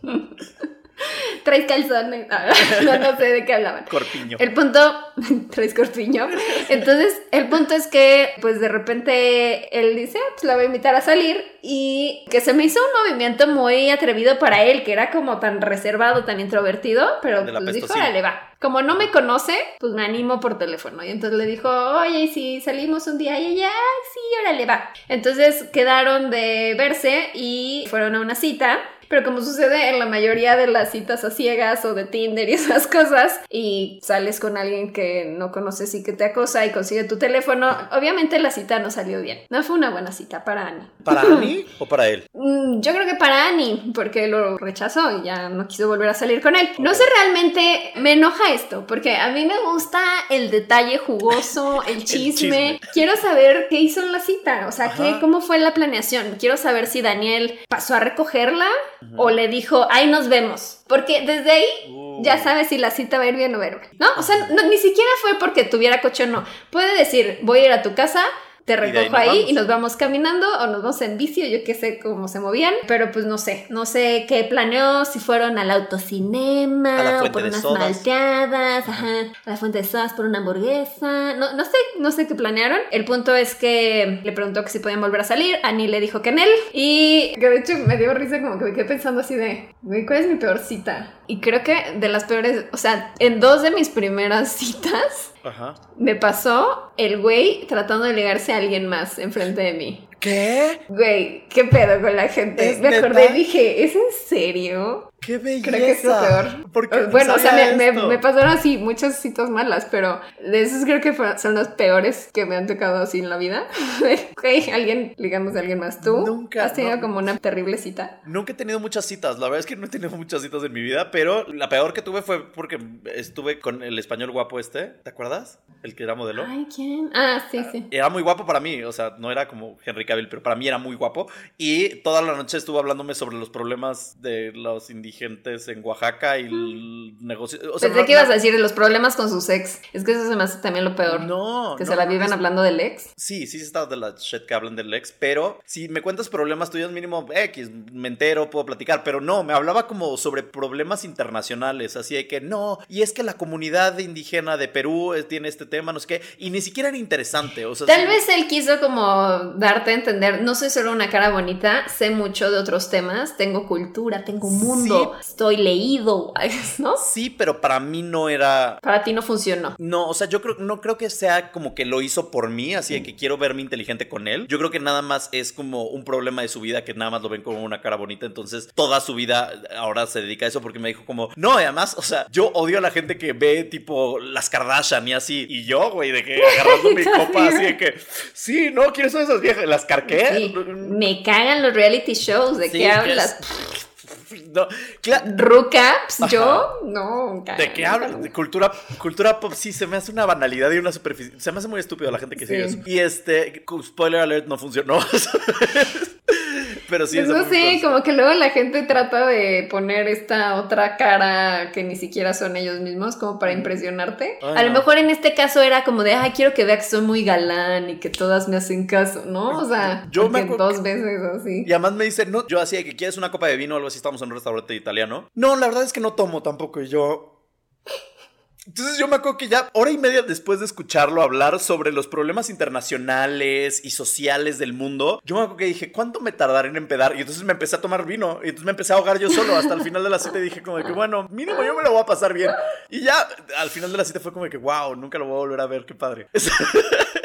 (laughs) Traes calzones. Ah, (laughs) no, no sé de qué hablaban. Corpiño. El punto, (laughs) traes corpiño. Entonces, el punto es que, pues de repente él dice, "Ah, pues la voy a invitar a salir y que se me hizo un movimiento muy atrevido para él, que era como tan reservado, tan introvertido, pero pues dijo, órale, va. Como no me conoce, pues me animo por teléfono. Y entonces le dijo, oye, ¿y si salimos un día y ella, "Ay, sí, órale, va. Entonces quedaron de verse y fueron a una cita. Pero como sucede en la mayoría de las citas a ciegas o de Tinder y esas cosas, y sales con alguien que no conoces y que te acosa y consigue tu teléfono, obviamente la cita no salió bien. No fue una buena cita para Annie. ¿Para (laughs) Annie o para él? Mm, Yo creo que para Annie, porque lo rechazó y ya no quiso volver a salir con él. No sé realmente, me enoja esto, porque a mí me gusta el detalle jugoso, (laughs) el chisme. chisme. Quiero saber qué hizo en la cita, o sea, qué, cómo fue la planeación. Quiero saber si Daniel pasó a recogerla o le dijo, ahí nos vemos. Porque desde ahí Uh. ya sabes si la cita va a ir bien o mal, ¿no? O sea, no- ni siquiera fue porque tuviera coche o no. Puede decir, voy a ir a tu casa, te ahí recojo ahí vamos. y nos vamos caminando o nos vamos en bici o yo qué sé cómo se movían, pero pues no sé, no sé qué planeó, si fueron al autocinema A la o fuente por de unas sodas. malteadas, ajá, a la fuente de sodas por una hamburguesa, no, no sé, no sé qué planearon. El punto es que le preguntó que si podían volver a salir, Annie le dijo que en él y que de hecho me dio risa como que me quedé pensando así de, ¿cuál es mi peor cita? Y creo que de las peores, o sea, en dos de mis primeras (laughs) citas Ajá. me pasó el güey tratando de ligarse a alguien más enfrente de mí. ¿Qué? Güey, ¿qué pedo con la gente? ¿Es me neta? acordé y dije, ¿es en serio? ¡Qué belleza! Creo que es lo peor. ¿Por qué no bueno, o sea, me, pasaron así muchas citas malas, pero de esos creo que son los peores que me han tocado así en la vida. (laughs) ok, alguien a alguien más. ¿Tú? Nunca, ¿Has tenido no. como una terrible cita? Nunca he tenido muchas citas, la verdad es que no he tenido muchas citas en mi vida, pero la peor que tuve fue porque estuve con el español guapo este, ¿te acuerdas? El que era modelo. Ay, ¿quién? Ah, sí, sí. Era muy guapo para mí, o sea, no era como Henry Cavill, pero para mí era muy guapo. Y toda la noche estuvo hablándome sobre los problemas de los indigentes en Oaxaca y el negocio. O sea, Pensé no- que ibas no- a decir los problemas con sus ex. Es que eso se me hace también lo peor. No, que no, se la viven hablando del ex. Sí, sí, sí está de la shit que hablan del ex, pero si me cuentas problemas tuyos mínimo X, me entero, puedo platicar, pero no, me hablaba como sobre problemas internacionales, así de que no, y es que la comunidad indígena de Perú eh, tiene este tema, no sé qué, y ni siquiera era interesante, o sea, Tal sí- vez él quiso como darte entender, no soy solo una cara bonita, sé mucho de otros temas, tengo cultura, tengo mundo, estoy leído, (laughs) ¿no? Sí, pero para mí no era Para ti no funcionó. No, o sea, yo creo, no creo que sea como que lo hizo por mí, así de que quiero verme inteligente con él. Yo creo que nada más es como un problema de su vida que nada más lo ven como una cara bonita. Entonces, toda su vida ahora se dedica a eso porque me dijo como, no, y además, o sea, yo odio a la gente que ve tipo las Kardashian y así. Y yo, güey, de que agarrando (laughs) mi copa así de que, sí, no, ¿quiénes son esas viejas? ¿Las carqué? Sí, me cagan los reality shows, ¿de Sí, qué hablas? es- (laughs) No, Rucaps, Ajá. yo, no. ¿De qué hablas? De cultura, cultura pop, sí, se me hace una banalidad y una superficie. Se me hace muy estúpido la gente que sigue eso. Y este, spoiler alert, no funcionó. (laughs) Pero sí, Pues no sé, como que luego la gente trata de poner esta otra cara que ni siquiera son ellos mismos como para impresionarte. Ay, a lo mejor en este caso era como de, ay, quiero que vea que soy muy galán y que todas me hacen caso, ¿no? O sea, Yo me dos veces así. Y además me dice, no, yo hacía que quieres una copa de vino o algo así, estamos en un restaurante italiano. No, la verdad es que no tomo tampoco. Y yo. Entonces yo me acuerdo que ya hora y media después de escucharlo hablar sobre los problemas internacionales y sociales del mundo, yo me acuerdo que dije, ¿cuánto me tardaré en empedar? Y entonces me empecé a tomar vino y entonces me empecé a ahogar yo solo hasta el final de la cita y dije como de que bueno, mínimo yo me lo voy a pasar bien. Y ya al final de la cita fue como de que wow, nunca lo voy a volver a ver, qué padre. (laughs)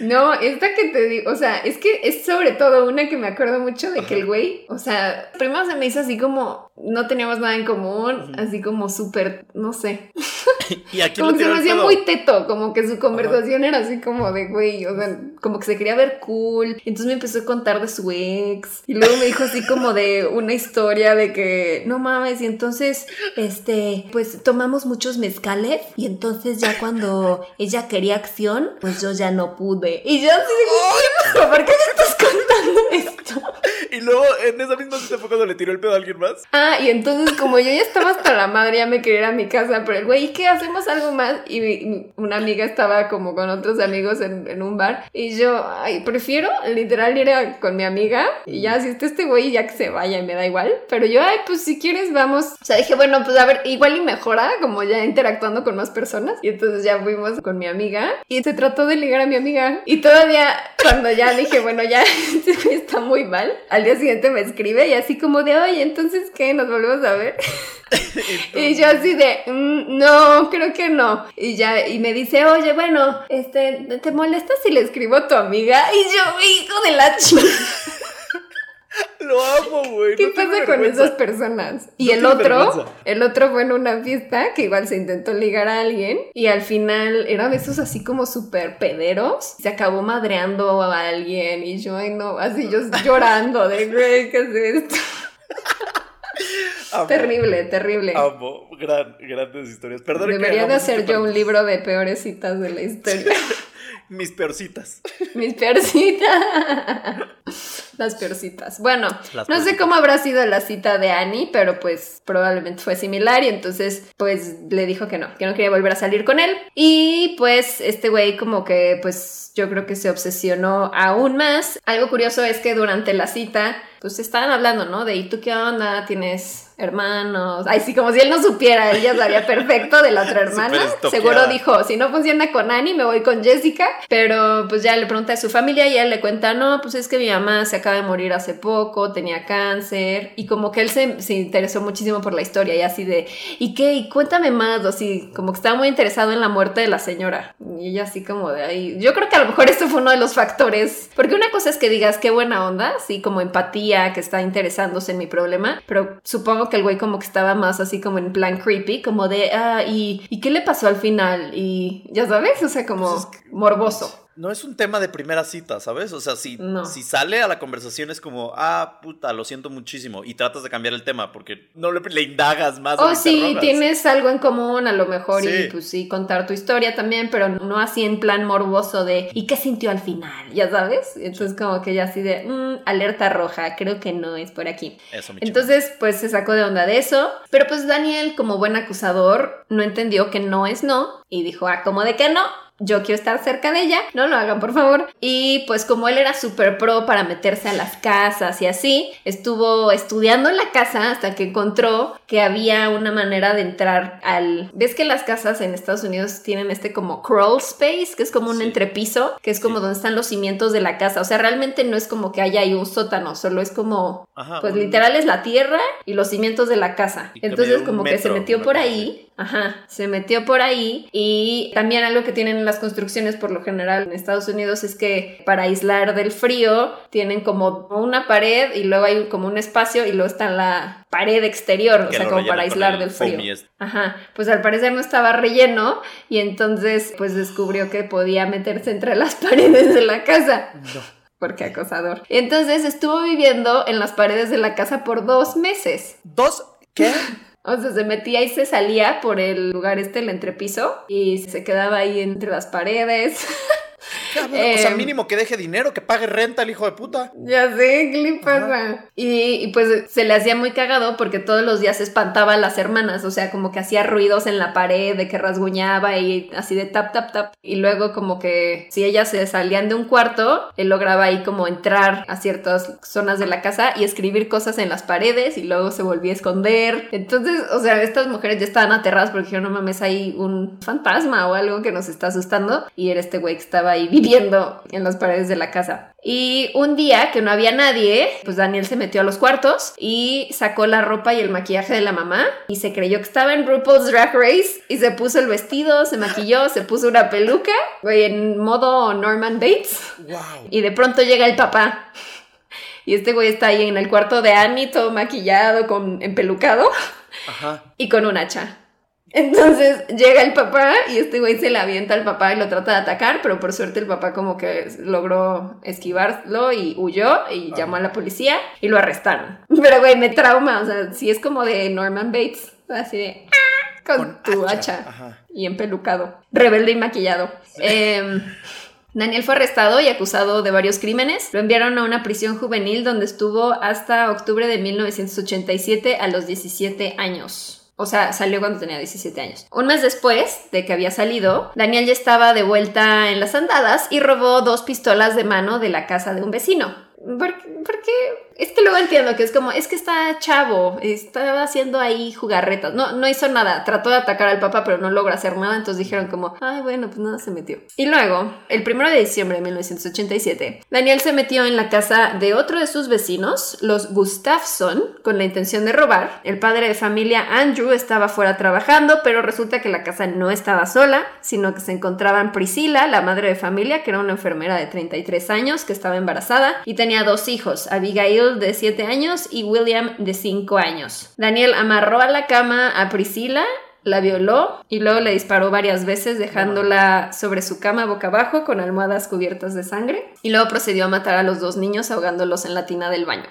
No, esta que te digo, o sea, es que es sobre todo una que me acuerdo mucho de que el güey, o sea, primero se me hizo así como, no teníamos nada en común, así como súper, no sé, (laughs) y aquí como que se me hacía muy teto, como que su conversación era así como de, güey, o sea, como que se quería ver cool. Y entonces me empezó a contar de su ex. Y luego me dijo así como de una historia de que, no mames, y entonces, este, pues tomamos muchos mezcales. Y entonces ya cuando ella quería acción, pues yo ya no pude. Y yo así de, "¿Pero ¿por qué me estás contando esto? (laughs) Y luego en esa misma cita fue cuando le tiró el pedo a alguien más. Ah, y entonces como yo ya estaba hasta la madre, ya me quería ir a mi casa, pero el güey, ¿y qué? ¿Hacemos algo más? Y una amiga estaba como con otros amigos en, en un bar y yo, ay, prefiero literal ir a- con mi amiga y ya, si está este güey, ya que se vaya y me da igual. Pero yo, ay, pues si quieres, vamos. O sea, dije, bueno, pues a ver, igual y mejora como ya interactuando con más personas. Y entonces ya fuimos con mi amiga y se trató de ligar a mi amiga. Y todavía cuando ya dije, bueno, ya (laughs) está muy mal, al día siguiente me escribe y así como de, oye, entonces, ¿qué? ¿Nos volvemos a ver? (laughs) Y yo así de, "Mm, no, creo que no. Y ya, y me dice, oye, bueno, este, ¿te molesta si le escribo a tu amiga? Y yo, hijo de la chica, (laughs) Lo amo, güey. ¿qué no pasa con esas personas? Y No el otro, vergüenza. el otro fue en una fiesta que igual se intentó ligar a alguien y al final era esos así como súper pederos. Se acabó madreando a alguien y yo, ay no, así yo (laughs) llorando de, güey, ¿qué es esto? Amo, Terrible, terrible. Amo. Gran, grandes historias. Perdón. Debería de hacer yo un libro de peores citas de la historia. (laughs) Mis peorcitas. (laughs) Mis peorcitas. Las peorcitas. Bueno, Las no sé cómo habrá sido la cita de Annie, pero pues probablemente fue similar y entonces pues le dijo que no, que no quería volver a salir con él. Y pues este güey como que pues yo creo que se obsesionó aún más. Algo curioso es que durante la cita pues estaban hablando, ¿no? De ¿y tú qué onda? ¿Tienes hermanos? Ay, sí, como si él no supiera, él ya sabía perfecto de la otra (laughs) hermana. Seguro dijo, si no funciona con Annie, me voy con Jessica. Pero pues ya le pregunta de su familia y él le cuenta, no, pues es que mi mamá se acaba de morir hace poco, tenía cáncer. Y como que él se, se interesó muchísimo por la historia y así de, ¿y qué? Y cuéntame más, o así, como que estaba muy interesado en la muerte de la señora. Y ella así como de ahí. Yo creo que a lo mejor esto fue uno de los factores. Porque una cosa es que digas, qué buena onda, así como empatía, que está interesándose en mi problema. Pero supongo que el güey como que estaba más así como en plan creepy, como de, ah, ¿y, ¿y qué le pasó al final? Y ya sabes, o sea, como Pues es morboso. No es un tema de primera cita, ¿sabes? O sea, si, No. si sale a la conversación es como, ah, puta, lo siento muchísimo. Y tratas de cambiar el tema porque no le, le indagas más. o O le si interrogas. tienes algo en común, a lo mejor, y Sí. pues sí, contar tu historia también, pero no así en plan morboso de ¿y qué sintió al final? Ya sabes. Entonces, como que ya así de "Mm, alerta roja, creo que no es por aquí. Eso chinga. Entonces, pues se sacó de onda de eso. Pero pues Daniel, como buen acusador, no entendió que no es no y dijo, ah, como de que no. Yo quiero estar cerca de ella, no lo hagan por favor. Y pues como él era súper pro para meterse a las casas y así, estuvo estudiando en la casa hasta que encontró que había una manera de entrar al... ¿Ves que las casas en Estados Unidos tienen este como crawl space, que es como un Sí. entrepiso, que es como Sí. donde están los cimientos de la casa? O sea, realmente no es como que haya ahí un sótano, solo es como Ajá, pues un- literal es la tierra y los cimientos de la casa. Y Entonces como que se metió por ahí. Ajá, se metió por ahí y también algo que tienen las construcciones por lo general en Estados Unidos es que para aislar del frío tienen como una pared y luego hay como un espacio y luego está la pared exterior, o sea, como para aislar el del frío. y es- Ajá, pues al parecer no estaba relleno y entonces pues descubrió que podía meterse entre las (laughs) paredes de la casa. Porque acosador. Entonces estuvo viviendo en las paredes de la casa por dos meses. ¿Dos? ¿Qué? (laughs) O sea, se metía y se salía por el lugar este, el entrepiso, y se quedaba ahí entre las paredes. (laughs) Cabrón, o sea, Em. mínimo que deje dinero, que pague renta el hijo de puta. Ya sé, ¿qué le pasa? Y, y, pues se le hacía muy cagado porque todos los días espantaba a las hermanas, o sea, como que hacía ruidos en la pared, de que rasguñaba y así de tap, tap, tap. Y luego como que si ellas se salían de un cuarto, él lograba ahí como entrar a ciertas zonas de la casa y escribir cosas en las paredes y luego se volvía a esconder. Entonces, o sea, estas mujeres ya estaban aterradas porque dijeron, no mames, hay un fantasma o algo que nos está asustando. Y era este güey que estaba ahí viviendo en las paredes de la casa. Y un día que no había nadie, pues Daniel se metió a los cuartos y sacó la ropa y el maquillaje de la mamá y se creyó que estaba en RuPaul's Drag Race y se puso el vestido, se maquilló, (laughs) se puso una peluca, güey, en modo Norman Bates. Wow. Y de pronto llega el papá. Y este güey está ahí en el cuarto de Annie, todo maquillado, con empelucado Ajá. y con un hacha. Entonces llega el papá y este güey se le avienta al papá y lo trata de atacar, pero por suerte el papá como que logró esquivarlo y huyó y llamó a la policía y lo arrestaron. (laughs) Pero güey, me trauma, o sea, sí es como de Norman Bates, así de ¡ah! con, Con tu hacha, y empelucado, rebelde y maquillado. Em, Daniel fue arrestado y acusado de varios crímenes. Lo enviaron a una prisión juvenil donde estuvo hasta octubre de 1987 a los 17 años. O sea, salió cuando tenía 17 años. Un mes después de que había salido, Daniel ya estaba de vuelta en las andadas y robó dos pistolas de mano de la casa de un vecino. ¿Por, por qué? Es que luego entiendo que es como, es que está chavo, estaba haciendo ahí jugarretas. No, no hizo nada, trató de atacar al papá, pero no logra hacer nada, entonces dijeron como, ay, bueno, pues nada, se metió. Y luego, el primero de diciembre de 1987, Daniel se metió en la casa de otro de sus vecinos, los Gustafsson, con la intención de robar. El padre de familia Andrew estaba fuera trabajando, pero resulta que la casa no estaba sola, sino que se encontraban Priscila, la madre de familia, que era una enfermera de 33 años, que estaba embarazada y tenía dos hijos, Abigail de 7 años y William de 5 años. Daniel amarró a la cama a Priscila, la violó y luego le disparó varias veces dejándola sobre su cama boca abajo con almohadas cubiertas de sangre y luego procedió a matar a los dos niños ahogándolos en la tina del baño.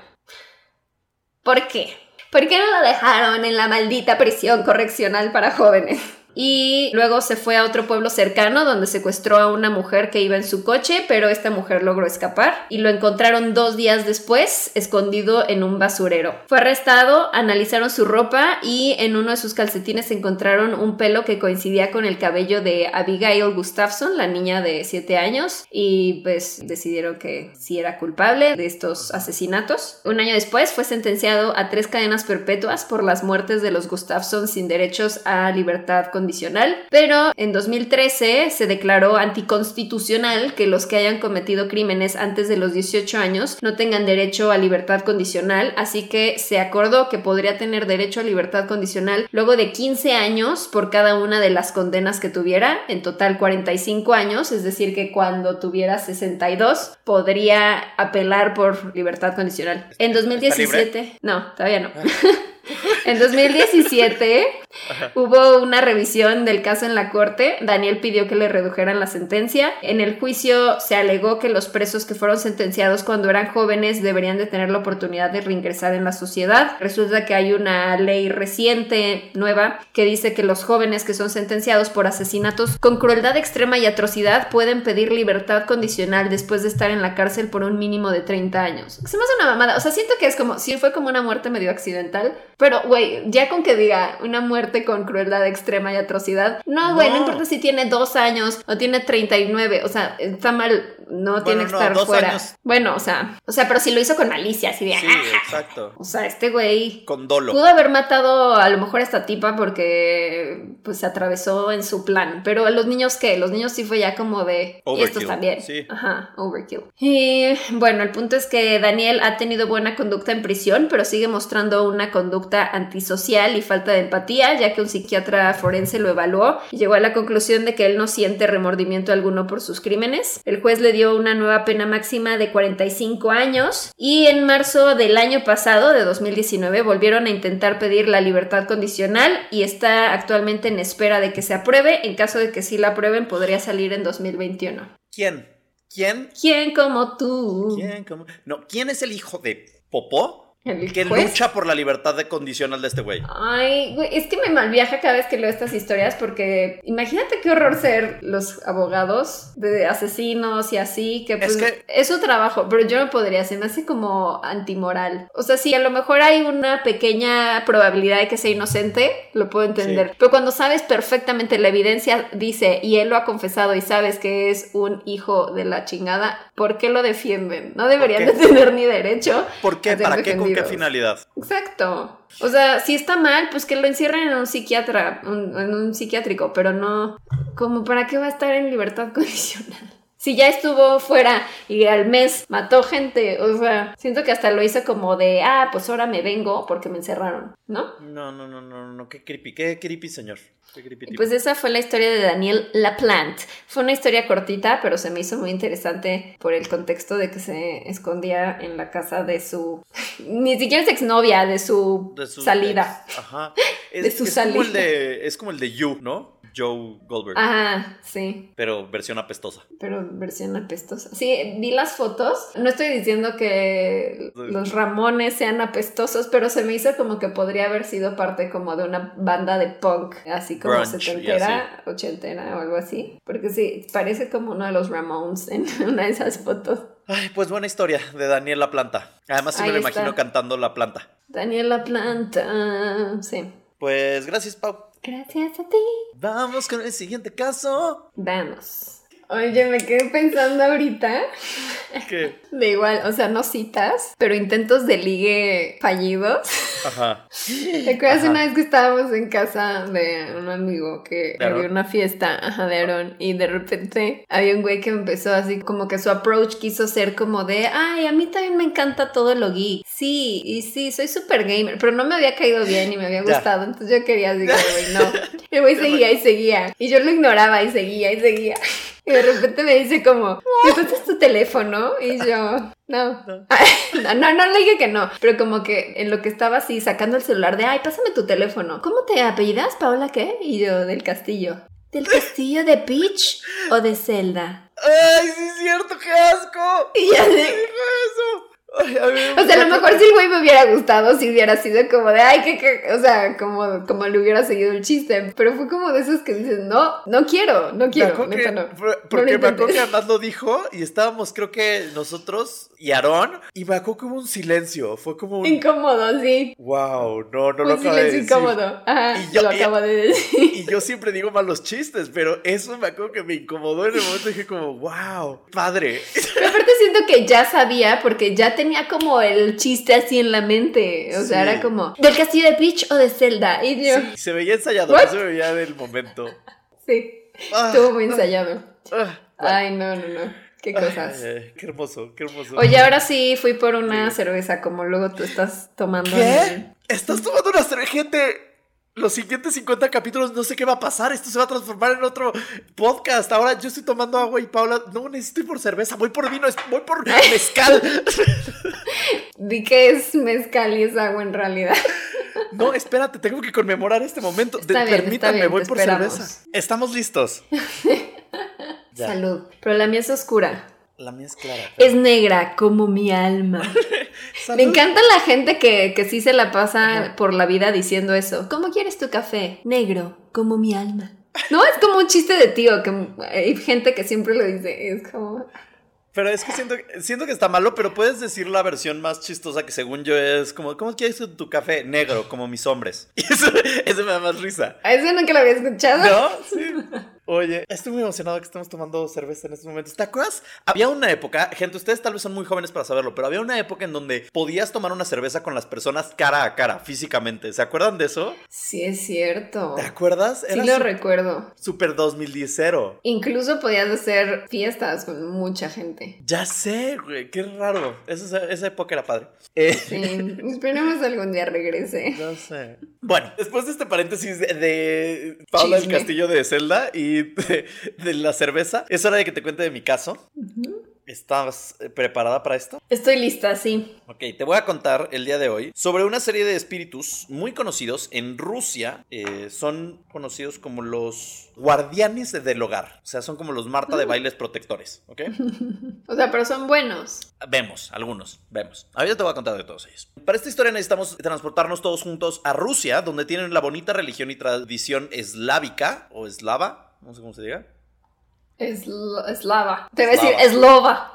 ¿Por qué? ¿Por qué no lo dejaron en la maldita prisión correccional para jóvenes? Y luego se fue a otro pueblo cercano donde secuestró a una mujer que iba en su coche, pero esta mujer logró escapar y lo encontraron dos días después escondido en un basurero. Fue arrestado, analizaron su ropa y en uno de sus calcetines encontraron un pelo que coincidía con el cabello de Abigail Gustafson, la niña de 7 años, y pues decidieron que sí era culpable de estos asesinatos. Un año después fue sentenciado a tres cadenas perpetuas por las muertes de los Gustafson sin derechos a libertad condicional condicional, pero en 2013 se declaró anticonstitucional que los que hayan cometido crímenes antes de los 18 años no tengan derecho a libertad condicional, así que se acordó que podría tener derecho a libertad condicional luego de 15 años por cada una de las condenas que tuviera, en total 45 años, es decir, que cuando tuviera 62 podría apelar por libertad condicional. En 2017, no, todavía no. (laughs) En 2017 hubo una revisión del caso en la corte. Daniel pidió que le redujeran la sentencia. En el juicio se alegó que los presos que fueron sentenciados cuando eran jóvenes deberían de tener la oportunidad de reingresar en la sociedad. Resulta que hay una ley reciente, nueva, que dice que los jóvenes que son sentenciados por asesinatos con crueldad extrema y atrocidad pueden pedir libertad condicional después de estar en la cárcel por un mínimo de 30 años. Se me hace una mamada. O sea, siento que es como, si fue como una muerte medio accidental, pero, güey, ya con que diga una muerte con crueldad extrema y atrocidad, no, güey, no. No. importa si tiene dos años o tiene 39, o sea, está mal, no tiene que no, estar fuera. años. Bueno, o sea, o sea, pero si lo hizo con malicia, así de, Sí, "Ah". exacto. o sea, este güey Con dolo. Pudo haber matado a lo mejor a esta tipa porque pues se atravesó en su plan. Pero los niños qué? Los niños sí fue ya como de y estos Overkill, también. sí. Ajá, overkill. Y bueno, el punto es que Daniel ha tenido buena conducta en prisión, pero sigue mostrando una conducta antisocial y falta de empatía, ya que un psiquiatra forense lo evaluó y llegó a la conclusión de que él no siente remordimiento alguno por sus crímenes. El juez le dio una nueva pena máxima de 45 años y en marzo del año pasado, de 2019, volvieron a intentar pedir la libertad condicional y está actualmente en espera de que se apruebe. En caso de que sí la aprueben, podría salir en 2021. ¿Quién? ¿Quién? ¿Quién como tú? ¿Quién? ¿Cómo? No, ¿quién es el hijo de Popó? ¿El Que juez? lucha por la libertad de condicional de este güey. Ay, güey, es que me malviaja cada vez que leo estas historias porque imagínate qué horror ser los abogados de asesinos y así, que pues Es su trabajo, pero yo no podría, se me hace como antimoral. O sea, sí, a lo mejor hay una pequeña probabilidad de que sea inocente, lo puedo entender, Sí. pero cuando sabes perfectamente la evidencia dice y él lo ha confesado y sabes que es un hijo de la chingada, ¿por qué lo defienden? No deberían de tener ni derecho. ¿Por qué? ¿Para qué? ¿Con qué defendidos. finalidad? Exacto. O sea, si está mal, pues que lo encierren en un psiquiatra, un- en un psiquiátrico, pero no, como para qué va a estar en libertad (laughs) condicional. Si ya estuvo fuera y al mes mató gente, o sea, siento que hasta lo hizo como de, ah, pues ahora me vengo porque me encerraron, ¿no? No, no, no, no, no, qué creepy, qué creepy, señor. Qué creepy. Pues esa fue la historia de Daniel Laplante. Fue una historia cortita, pero se me hizo muy interesante por el contexto de que se escondía en la casa de su... (laughs) Ni siquiera es exnovia, de su, De su salida. ex. Ajá. (laughs) Es, De su es como el salida. de, es como el de You, ¿no? Joe Goldberg. Ajá, sí. Pero versión apestosa. Pero versión apestosa. Sí, vi las fotos. No estoy diciendo que los Ramones sean apestosos, pero se me hizo como que podría haber sido parte como de una banda de punk, así como y setentera, ochentera o algo así. Porque sí, parece como uno de los Ramones en (laughs) una de esas fotos. Ay, pues buena historia de Daniel La Planta. Además, sí me lo está. imagino cantando La Planta. Daniela Planta. Sí. Pues gracias, Pau. Gracias a ti. Vamos con el siguiente caso. Vamos. Oye, me quedé pensando ahorita Que. de igual, o sea, no citas, pero intentos de ligue fallidos. Ajá. ¿Te acuerdas Ajá. una vez que estábamos en casa de un amigo que había una fiesta ajá, de Aaron y de repente había un güey que empezó así como que su approach quiso ser como de, ay, a mí también me encanta todo lo geek. Sí, y sí, soy super gamer, pero no me había caído bien y me había Ya. gustado, entonces yo quería como, güey, no. (laughs) El güey seguía y seguía y yo lo ignoraba y seguía y seguía. Y de repente me dice como, ¿entonces tu teléfono? Y yo, no. (laughs) No, no, no le dije que no, pero como que en lo que estaba así sacando el celular de, ay, pásame tu teléfono. ¿Cómo te apellidas, Paola, qué? Y yo, del castillo. ¿Del castillo de Peach o de Zelda? ¡Ay, sí es cierto! ¡Qué asco! Y ya ¿Qué de... dijo eso? Ay, a mí me O sea, a lo mejor si el güey me hubiera gustado, si hubiera sido como de, ay, que, que, o sea, como, como le hubiera seguido el chiste, pero fue como de esos que dices, no, no quiero, no quiero, neta que- no. por- No porque lo me que además lo dijo y estábamos, creo que nosotros y Aarón, y me acuerdo que hubo un silencio. Fue como un. Incómodo, sí. ¡Wow! No, no lo Un acabo de silencio decir. incómodo. Ajá, Y yo- lo acabo de decir. Y yo siempre digo malos chistes, pero eso me acuerdo que me incomodó en el momento. Dije, como, ¡Wow! ¡Padre! Pero aparte siento que ya sabía porque ya tenía como el chiste así en la mente. O sea, era como, ¿del castillo de Peach o de Zelda? Y yo, Sí, se veía ensayado, What? no se veía del momento. sí, Ah, estuvo muy ensayado. ah, Ay, no, no, no. Qué cosas. ay, ay, qué hermoso, qué hermoso. Oye, ahora sí fui por una cerveza como luego tú estás tomando. ¿Qué? el- Estás tomando una cerveza, gente. Los siguientes 50 capítulos no sé qué va a pasar. Esto se va a transformar en otro podcast. Ahora yo estoy tomando agua y Paula, no necesito ir por cerveza, voy por vino, voy por (laughs) mezcal. Di que es mezcal y es agua en realidad. No, espérate, tengo que conmemorar este momento. Está bien, permítanme, está bien, voy por esperamos. cerveza. Estamos listos. (laughs) Salud. Pero la mía es oscura. La mía es clara. Es negra como mi alma. (laughs) Me encanta la gente que, que sí se la pasa por la vida diciendo eso. ¿Cómo quieres tu café? Negro, como mi alma. No, es como un chiste de tío, que hay gente que siempre lo dice. Es como... Pero es que siento, siento que está malo, pero puedes decir la versión más chistosa que según yo es como, ¿cómo quieres tu café? Negro, como mis hombres. (laughs) Y eso, eso me da más risa. A eso nunca lo había escuchado. ¿No? Sí. (laughs) Oye, estoy muy emocionado que estemos tomando cerveza en estos momentos. ¿Te acuerdas? Había una época, gente, ustedes tal vez son muy jóvenes para saberlo, pero había una época en donde podías tomar una cerveza con las personas cara a cara, físicamente. ¿Se acuerdan de eso? Sí, es cierto. ¿Te acuerdas? Sí lo recuerdo. super 2010 Incluso podías hacer fiestas con mucha gente. Ya sé, güey, qué raro. Esa, esa época era padre. Eh, Sí, (laughs) esperemos algún día regrese. No sé. Bueno, después de este paréntesis de, de Paula del. Castillo de Zelda y (laughs) de, de la cerveza, es hora de que te cuente de mi caso. ¿Estás eh, preparada para esto? Estoy lista, sí. Ok, te voy a contar el día de hoy sobre una serie de espíritus muy conocidos en Rusia. Eh, son conocidos como los guardianes del hogar. O sea, son como los Marta de bailes protectores, ¿ok? (laughs) O sea, pero son buenos. Vemos, algunos, vemos. Ahorita te voy a contar de todos ellos. Para esta historia necesitamos transportarnos todos juntos a Rusia, donde tienen la bonita religión y tradición eslávica, o eslava, no sé cómo se diga. Eslo- Eslava. Te voy a decir eslova.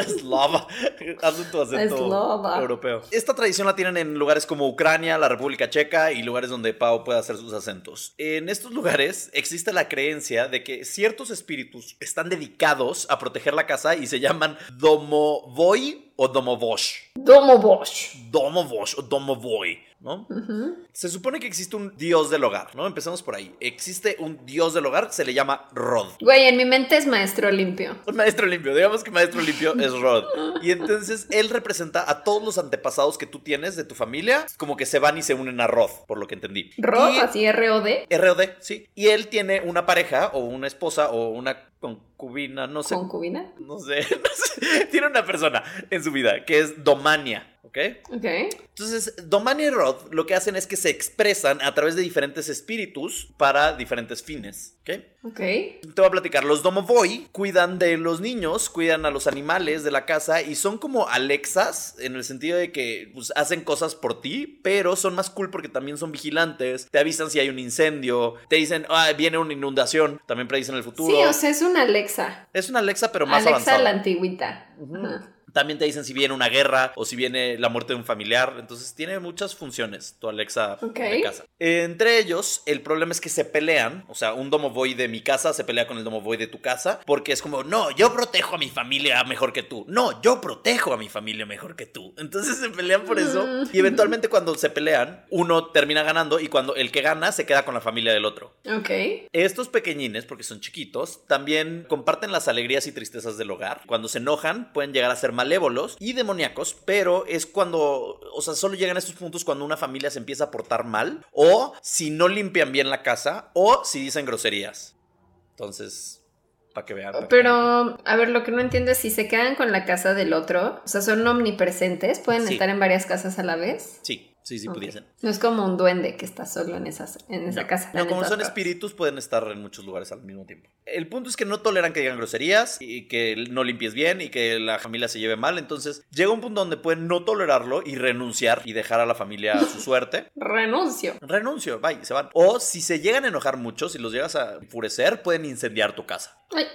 Eslava. (laughs) (laughs) Hazle tu acento Eslava. europeo. Esta tradición la tienen en lugares como Ucrania, la República Checa y lugares donde Pau puede hacer sus acentos. En estos lugares existe la creencia de que ciertos espíritus están dedicados a proteger la casa y se llaman Domovoy o Domovosh. Domo Bosch. Domovosh o Domovoy. ¿No? Se supone que existe un dios del hogar, ¿no? Empezamos por ahí. Existe un dios del hogar, se le llama Rod. Güey, en mi mente es maestro limpio. Un maestro limpio, digamos que maestro limpio es Rod. Y entonces él representa a todos los antepasados que tú tienes de tu familia, como que se van y se unen a Rod, por lo que entendí. Rod, Y- así R-O-D, ROD, sí. Y él tiene una pareja o una esposa o una concubina, no sé. concubina. No sé, (laughs) no sé. Tiene una persona en su vida que es Domania, ¿ok? Ok. Entonces, Domania y Rod lo que hacen es que se expresan a través de diferentes espíritus para diferentes fines, ¿ok? Te voy a platicar, los Domovoy cuidan de los niños, cuidan a los animales de la casa y son como Alexas en el sentido de que pues, hacen cosas por ti, pero son más cool porque también son vigilantes, te avisan si hay un incendio, te dicen, ah, viene una inundación, también predicen el futuro. Sí, o sea, es una Alexa. es una Alexa, pero más Alexa avanzada. la antigüita. Ajá. También te dicen si viene una guerra o si viene la muerte de un familiar. Entonces tiene muchas funciones tu Alexa Ok. de casa. Entre ellos, el problema es que se pelean. O sea, un Domovoy de mi casa se pelea con el Domovoy de tu casa. Porque es como, no, yo protejo a mi familia mejor que tú. No, yo protejo a mi familia mejor que tú. Entonces se pelean por eso. Mm. Y eventualmente cuando se pelean, uno termina ganando y cuando el que gana se queda con la familia del otro. Ok. Estos pequeñines, porque son chiquitos, también comparten las alegrías y tristezas del hogar. Cuando se enojan, pueden llegar a ser malévolos y demoníacos, pero es cuando, o sea, solo llegan a estos puntos cuando una familia se empieza a portar mal, o si no limpian bien la casa, o si dicen groserías. Entonces, para que vean. pa'. Pero, a ver, lo que no entiendo es si se quedan con la casa del otro, o sea, son omnipresentes, pueden Sí. estar en varias casas a la vez. Sí, sí, sí pudiesen. No es como un duende que está solo en, esas, en esa No, casa. no, como son espíritus, pueden estar en muchos lugares al mismo tiempo. El punto es que no toleran que digan groserías y que no limpies bien y que la familia se lleve mal. Entonces llega un punto donde pueden no tolerarlo y renunciar y dejar a la familia a su (laughs) suerte. Renuncio. Renuncio, bye, se van. O si se llegan a enojar mucho, si los llegas a enfurecer, pueden incendiar tu casa. Ay.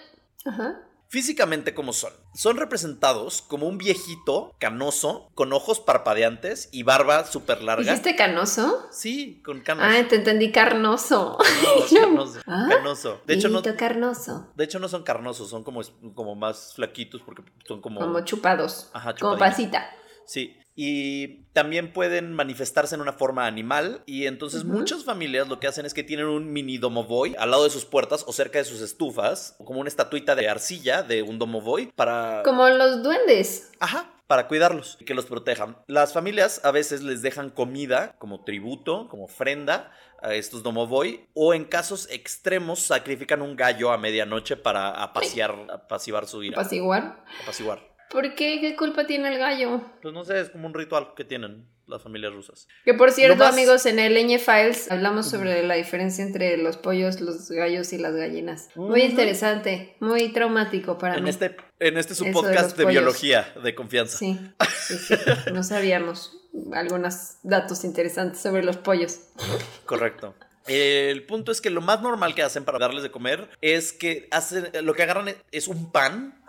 Ajá. Físicamente, ¿cómo son? Son representados como un viejito canoso, con ojos parpadeantes y barba súper larga. ¿Dijiste canoso? Sí, con canas. Ah, te entendí carnoso. No, es (laughs) canoso. Ah, canoso. De hecho, no, carnoso. de hecho, no son carnosos, son como, como más flaquitos porque son como... Como chupados. Ajá, como chupadines. pasita. Sí. Y también pueden manifestarse en una forma animal. Y entonces muchas familias lo que hacen es que tienen un mini domovoy al lado de sus puertas o cerca de sus estufas, como una estatuita de arcilla de un domovoy para... Como los duendes. Ajá, para cuidarlos y que los protejan. Las familias a veces les dejan comida como tributo, como ofrenda a estos domovoy o en casos extremos sacrifican un gallo a medianoche para apaciar, apaciguar su ira. Apaciguar. Apaciguar. ¿Por qué? ¿Qué culpa tiene el gallo? Pues no sé, es como un ritual que tienen las familias rusas. Que por cierto, amigos, en el Leñe Files hablamos sobre la diferencia entre los pollos, los gallos y las gallinas. Muy interesante, muy traumático para En mí. este, en este su de podcast de, biología de confianza. Sí, sí, sí. No sabíamos algunos datos interesantes sobre los pollos. Correcto. El punto es que lo más normal que hacen para darles de comer es que hacen, lo que agarran es un pan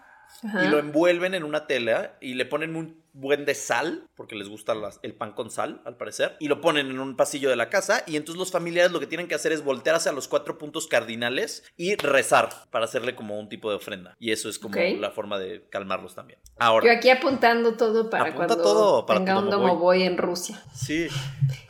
Ajá. y lo envuelven en una tela y le ponen un buen de sal, porque les gusta las- el pan con sal, al parecer, y lo ponen en un pasillo de la casa y entonces los familiares lo que tienen que hacer es voltearse a los cuatro puntos cardinales y rezar para hacerle como un tipo de ofrenda. Y eso es como la forma de calmarlos también. Yo Ahora, aquí apuntando todo para Apunta cuando todo para tenga un domovoy. en Rusia, sí.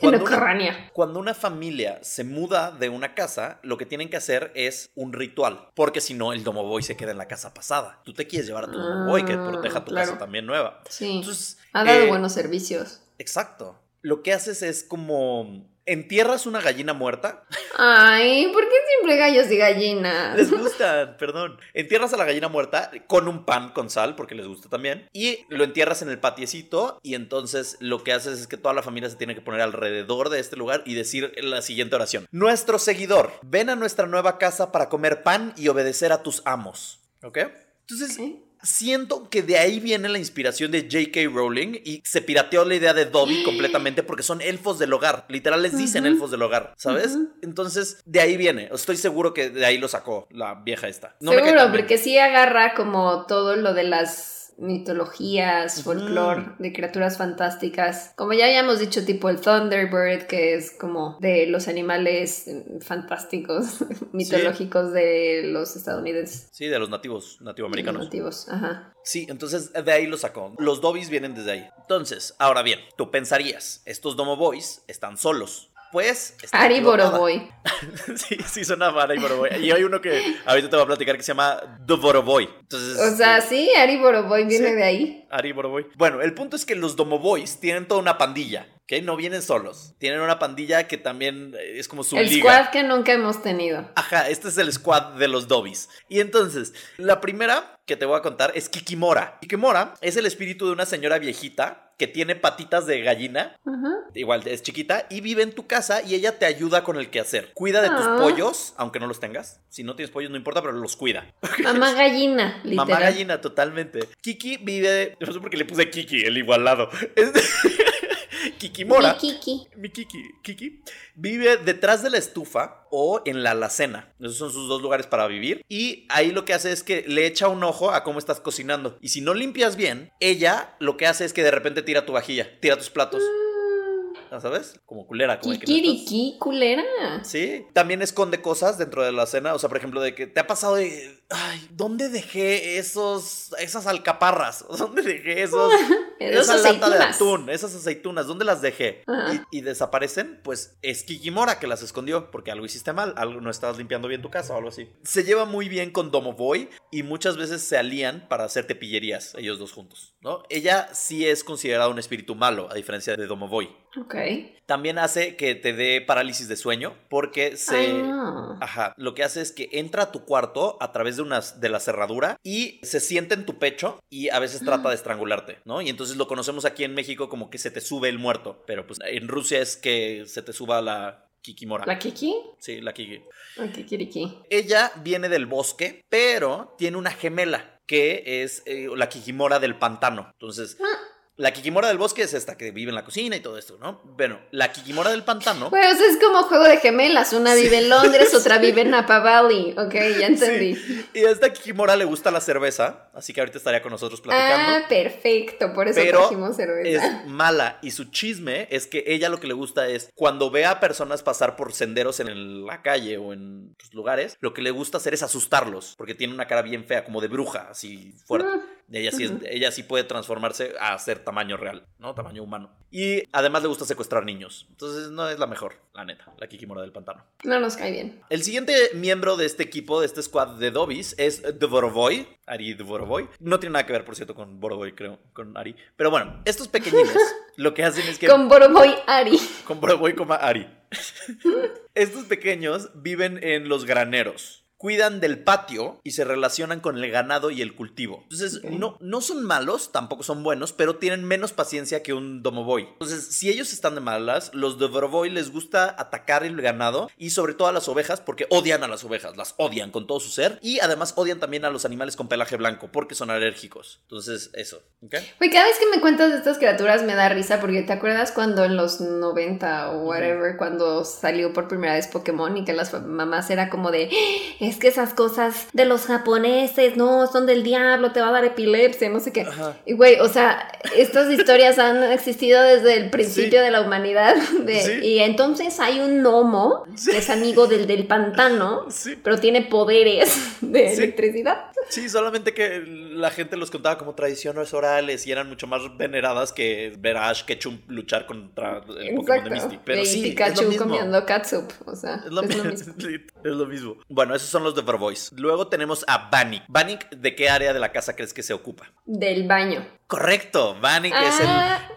en una- Ucrania. Cuando una familia se muda de una casa, lo que tienen que hacer es un ritual, porque si no, el domovoy se queda en la casa pasada. Tú te quieres llevar a tu domovoy que Ah, proteja tu claro. casa también nueva. Sí, Entonces, ha dado eh, buenos servicios. Exacto. Lo que haces es como entierras una gallina muerta. Ay, ¿por qué siempre gallos y gallinas? Les gustan, perdón. Entierras a la gallina muerta con un pan con sal, porque les gusta también. Y lo entierras en el patiecito. Y entonces lo que haces es que toda la familia se tiene que poner alrededor de este lugar y decir la siguiente oración. Nuestro seguidor, ven a nuestra nueva casa para comer pan y obedecer a tus amos. ¿Ok? Entonces. Siento que de ahí viene la inspiración de J.K. Rowling y se pirateó la idea de Dobby (gasps) completamente porque son elfos del hogar. Literal les dicen elfos del hogar, ¿sabes? Entonces, de ahí viene. Estoy seguro que de ahí lo sacó la vieja esta. No me Seguro, bien. porque sí agarra como todo lo de las mitologías, folclore, de criaturas fantásticas. Como ya habíamos dicho, tipo el Thunderbird, que es como de los animales eh, fantásticos, (laughs) mitológicos de los estadounidenses. Sí, de los nativos, nativoamericanos. Nativos, ajá. Sí, entonces de ahí lo sacó. Los Dobbies vienen desde ahí. Entonces, ahora bien, tú pensarías, estos Domo Boys están solos. Pues. Ari. Boroboy. (laughs) sí, sí, suena a Ari Boroboy. Y hay uno que ahorita te voy a platicar que se llama The Boroboy. Entonces. O sea, eh, sí, Ari Boroboy viene Sí. de ahí. Ari Boroboy. Bueno, el punto es que los Domo Boys tienen toda una pandilla. ¿Ok? No vienen solos. Tienen una pandilla que también eh, es como su El liga. squad que nunca hemos tenido. Ajá, este es el squad de los Dobbies. Y entonces, la primera que te voy a contar es Kikimora. Kikimora es el espíritu de una señora viejita que tiene patitas de gallina, igual es chiquita, y vive en tu casa y ella te ayuda con el quehacer. Cuida de tus Ah. pollos, aunque no los tengas. Si no tienes pollos no importa, pero los cuida. (laughs) Mamá gallina, literal. Mamá gallina, totalmente. Kiki vive, no sé por qué le puse Kiki, el igualado. (laughs) Es de- Kikimora. Mi Kiki. Mi Kiki, Kiki vive detrás de la estufa o en la alacena. Esos son sus dos lugares para vivir. Y ahí lo que hace es que le echa un ojo a cómo estás cocinando. Y si no limpias bien, ella lo que hace es que de repente tira tu vajilla, tira tus platos. ¿Ya ¿Sabes? Como culera, como Kikiriki, culera. Sí, también esconde cosas dentro de la cena, o sea, por ejemplo, de que te ha pasado de, ay, ¿dónde dejé esos, esas alcaparras? (laughs) ¿Dónde dejé esos, (laughs) Esas esa lata de atún, esas aceitunas, ¿dónde las dejé? Y, y desaparecen, pues es Kikimora que las escondió, porque algo hiciste mal, algo no estabas limpiando bien tu casa o algo así. Se lleva muy bien con Domovoy y muchas veces se alían para hacerte pillerías, ellos dos juntos, ¿no? Ella sí es considerada un espíritu malo, a diferencia de Domovoy. Ok. También hace que te dé parálisis de sueño porque se... No. Ajá, lo que hace es que entra a tu cuarto a través de, unas, de la cerradura y se sienta en tu pecho y a veces trata de estrangularte, ¿no? Y entonces lo conocemos aquí en México como que se te sube el muerto, pero pues en Rusia es que se te suba la Kikimora. ¿La Kiki? Sí, la Kiki. La Kikiriki. Ella viene del bosque, pero tiene una gemela que es eh, la Kikimora del pantano. Entonces, la Kikimora del bosque es esta que vive en la cocina y todo esto, ¿no? Bueno, la Kikimora del pantano... Pues es como juego de gemelas. Una vive en Londres, (laughs) otra vive en Napa Valley. Ok, ya entendí. Sí. Y a esta Kikimora le gusta la cerveza, así que ahorita estaría con nosotros platicando. Ah, perfecto. Por eso pero trajimos cerveza. es mala y su chisme es que ella lo que le gusta es cuando ve a personas pasar por senderos en la calle o en lugares, lo que le gusta hacer es asustarlos, porque tiene una cara bien fea, como de bruja, así fuerte. Ah, Y Ella sí, es- Ujú. ella sí puede transformarse a ser tamaño real, ¿no? Tamaño humano. Y además le gusta secuestrar niños. Entonces no es la mejor, la neta, la Kikimora del pantano. No nos cae bien. El siguiente miembro de este equipo, de este squad de Dobbies, es Dvorovoy, Ari Dvorovoy. No tiene nada que ver, por cierto, con Borovoy, creo, con Ari. Pero bueno, estos pequeñines (laughs) lo que hacen es que... Con Boroboy Ari. Con Borovoy como Ari. (laughs) estos pequeños viven en los graneros. Cuidan del patio y se relacionan con el ganado y el cultivo. Entonces, no, no son malos, tampoco son buenos, pero tienen menos paciencia que un Domovoy. Entonces, si ellos están de malas, los Domovoy les gusta atacar el ganado y sobre todo a las ovejas porque odian a las ovejas, las odian con todo su ser y además odian también a los animales con pelaje blanco porque son alérgicos. Entonces, eso, ¿ok? Güey, cada vez que me cuentas de estas criaturas me da risa porque te acuerdas cuando en los 90 o whatever, cuando salió por primera vez Pokémon y que las mamás era como de, es que esas cosas de los japoneses, no, son del diablo, te va a dar epilepsia, no sé qué. Ajá. Y güey, o sea, estas historias han existido desde el principio Sí. de la humanidad. (laughs) de- Sí. Y entonces hay un gnomo Sí. que es amigo del del pantano, pero tiene poderes de electricidad. Sí, solamente que la gente los contaba como tradiciones orales y eran mucho más veneradas que ver a Ash Ketchum luchar contra el Pokémon de Misty. Pero y sí, es lo Pikachu mismo. comiendo catsup, o sea, Es lo, es lo mi- mismo. (laughs) es lo mismo. Bueno, esos son los de Vervoice. Luego tenemos a Vanik. Vanik, ¿de qué área de la casa crees que se ocupa? Del baño. Correcto, Vanik Ah. es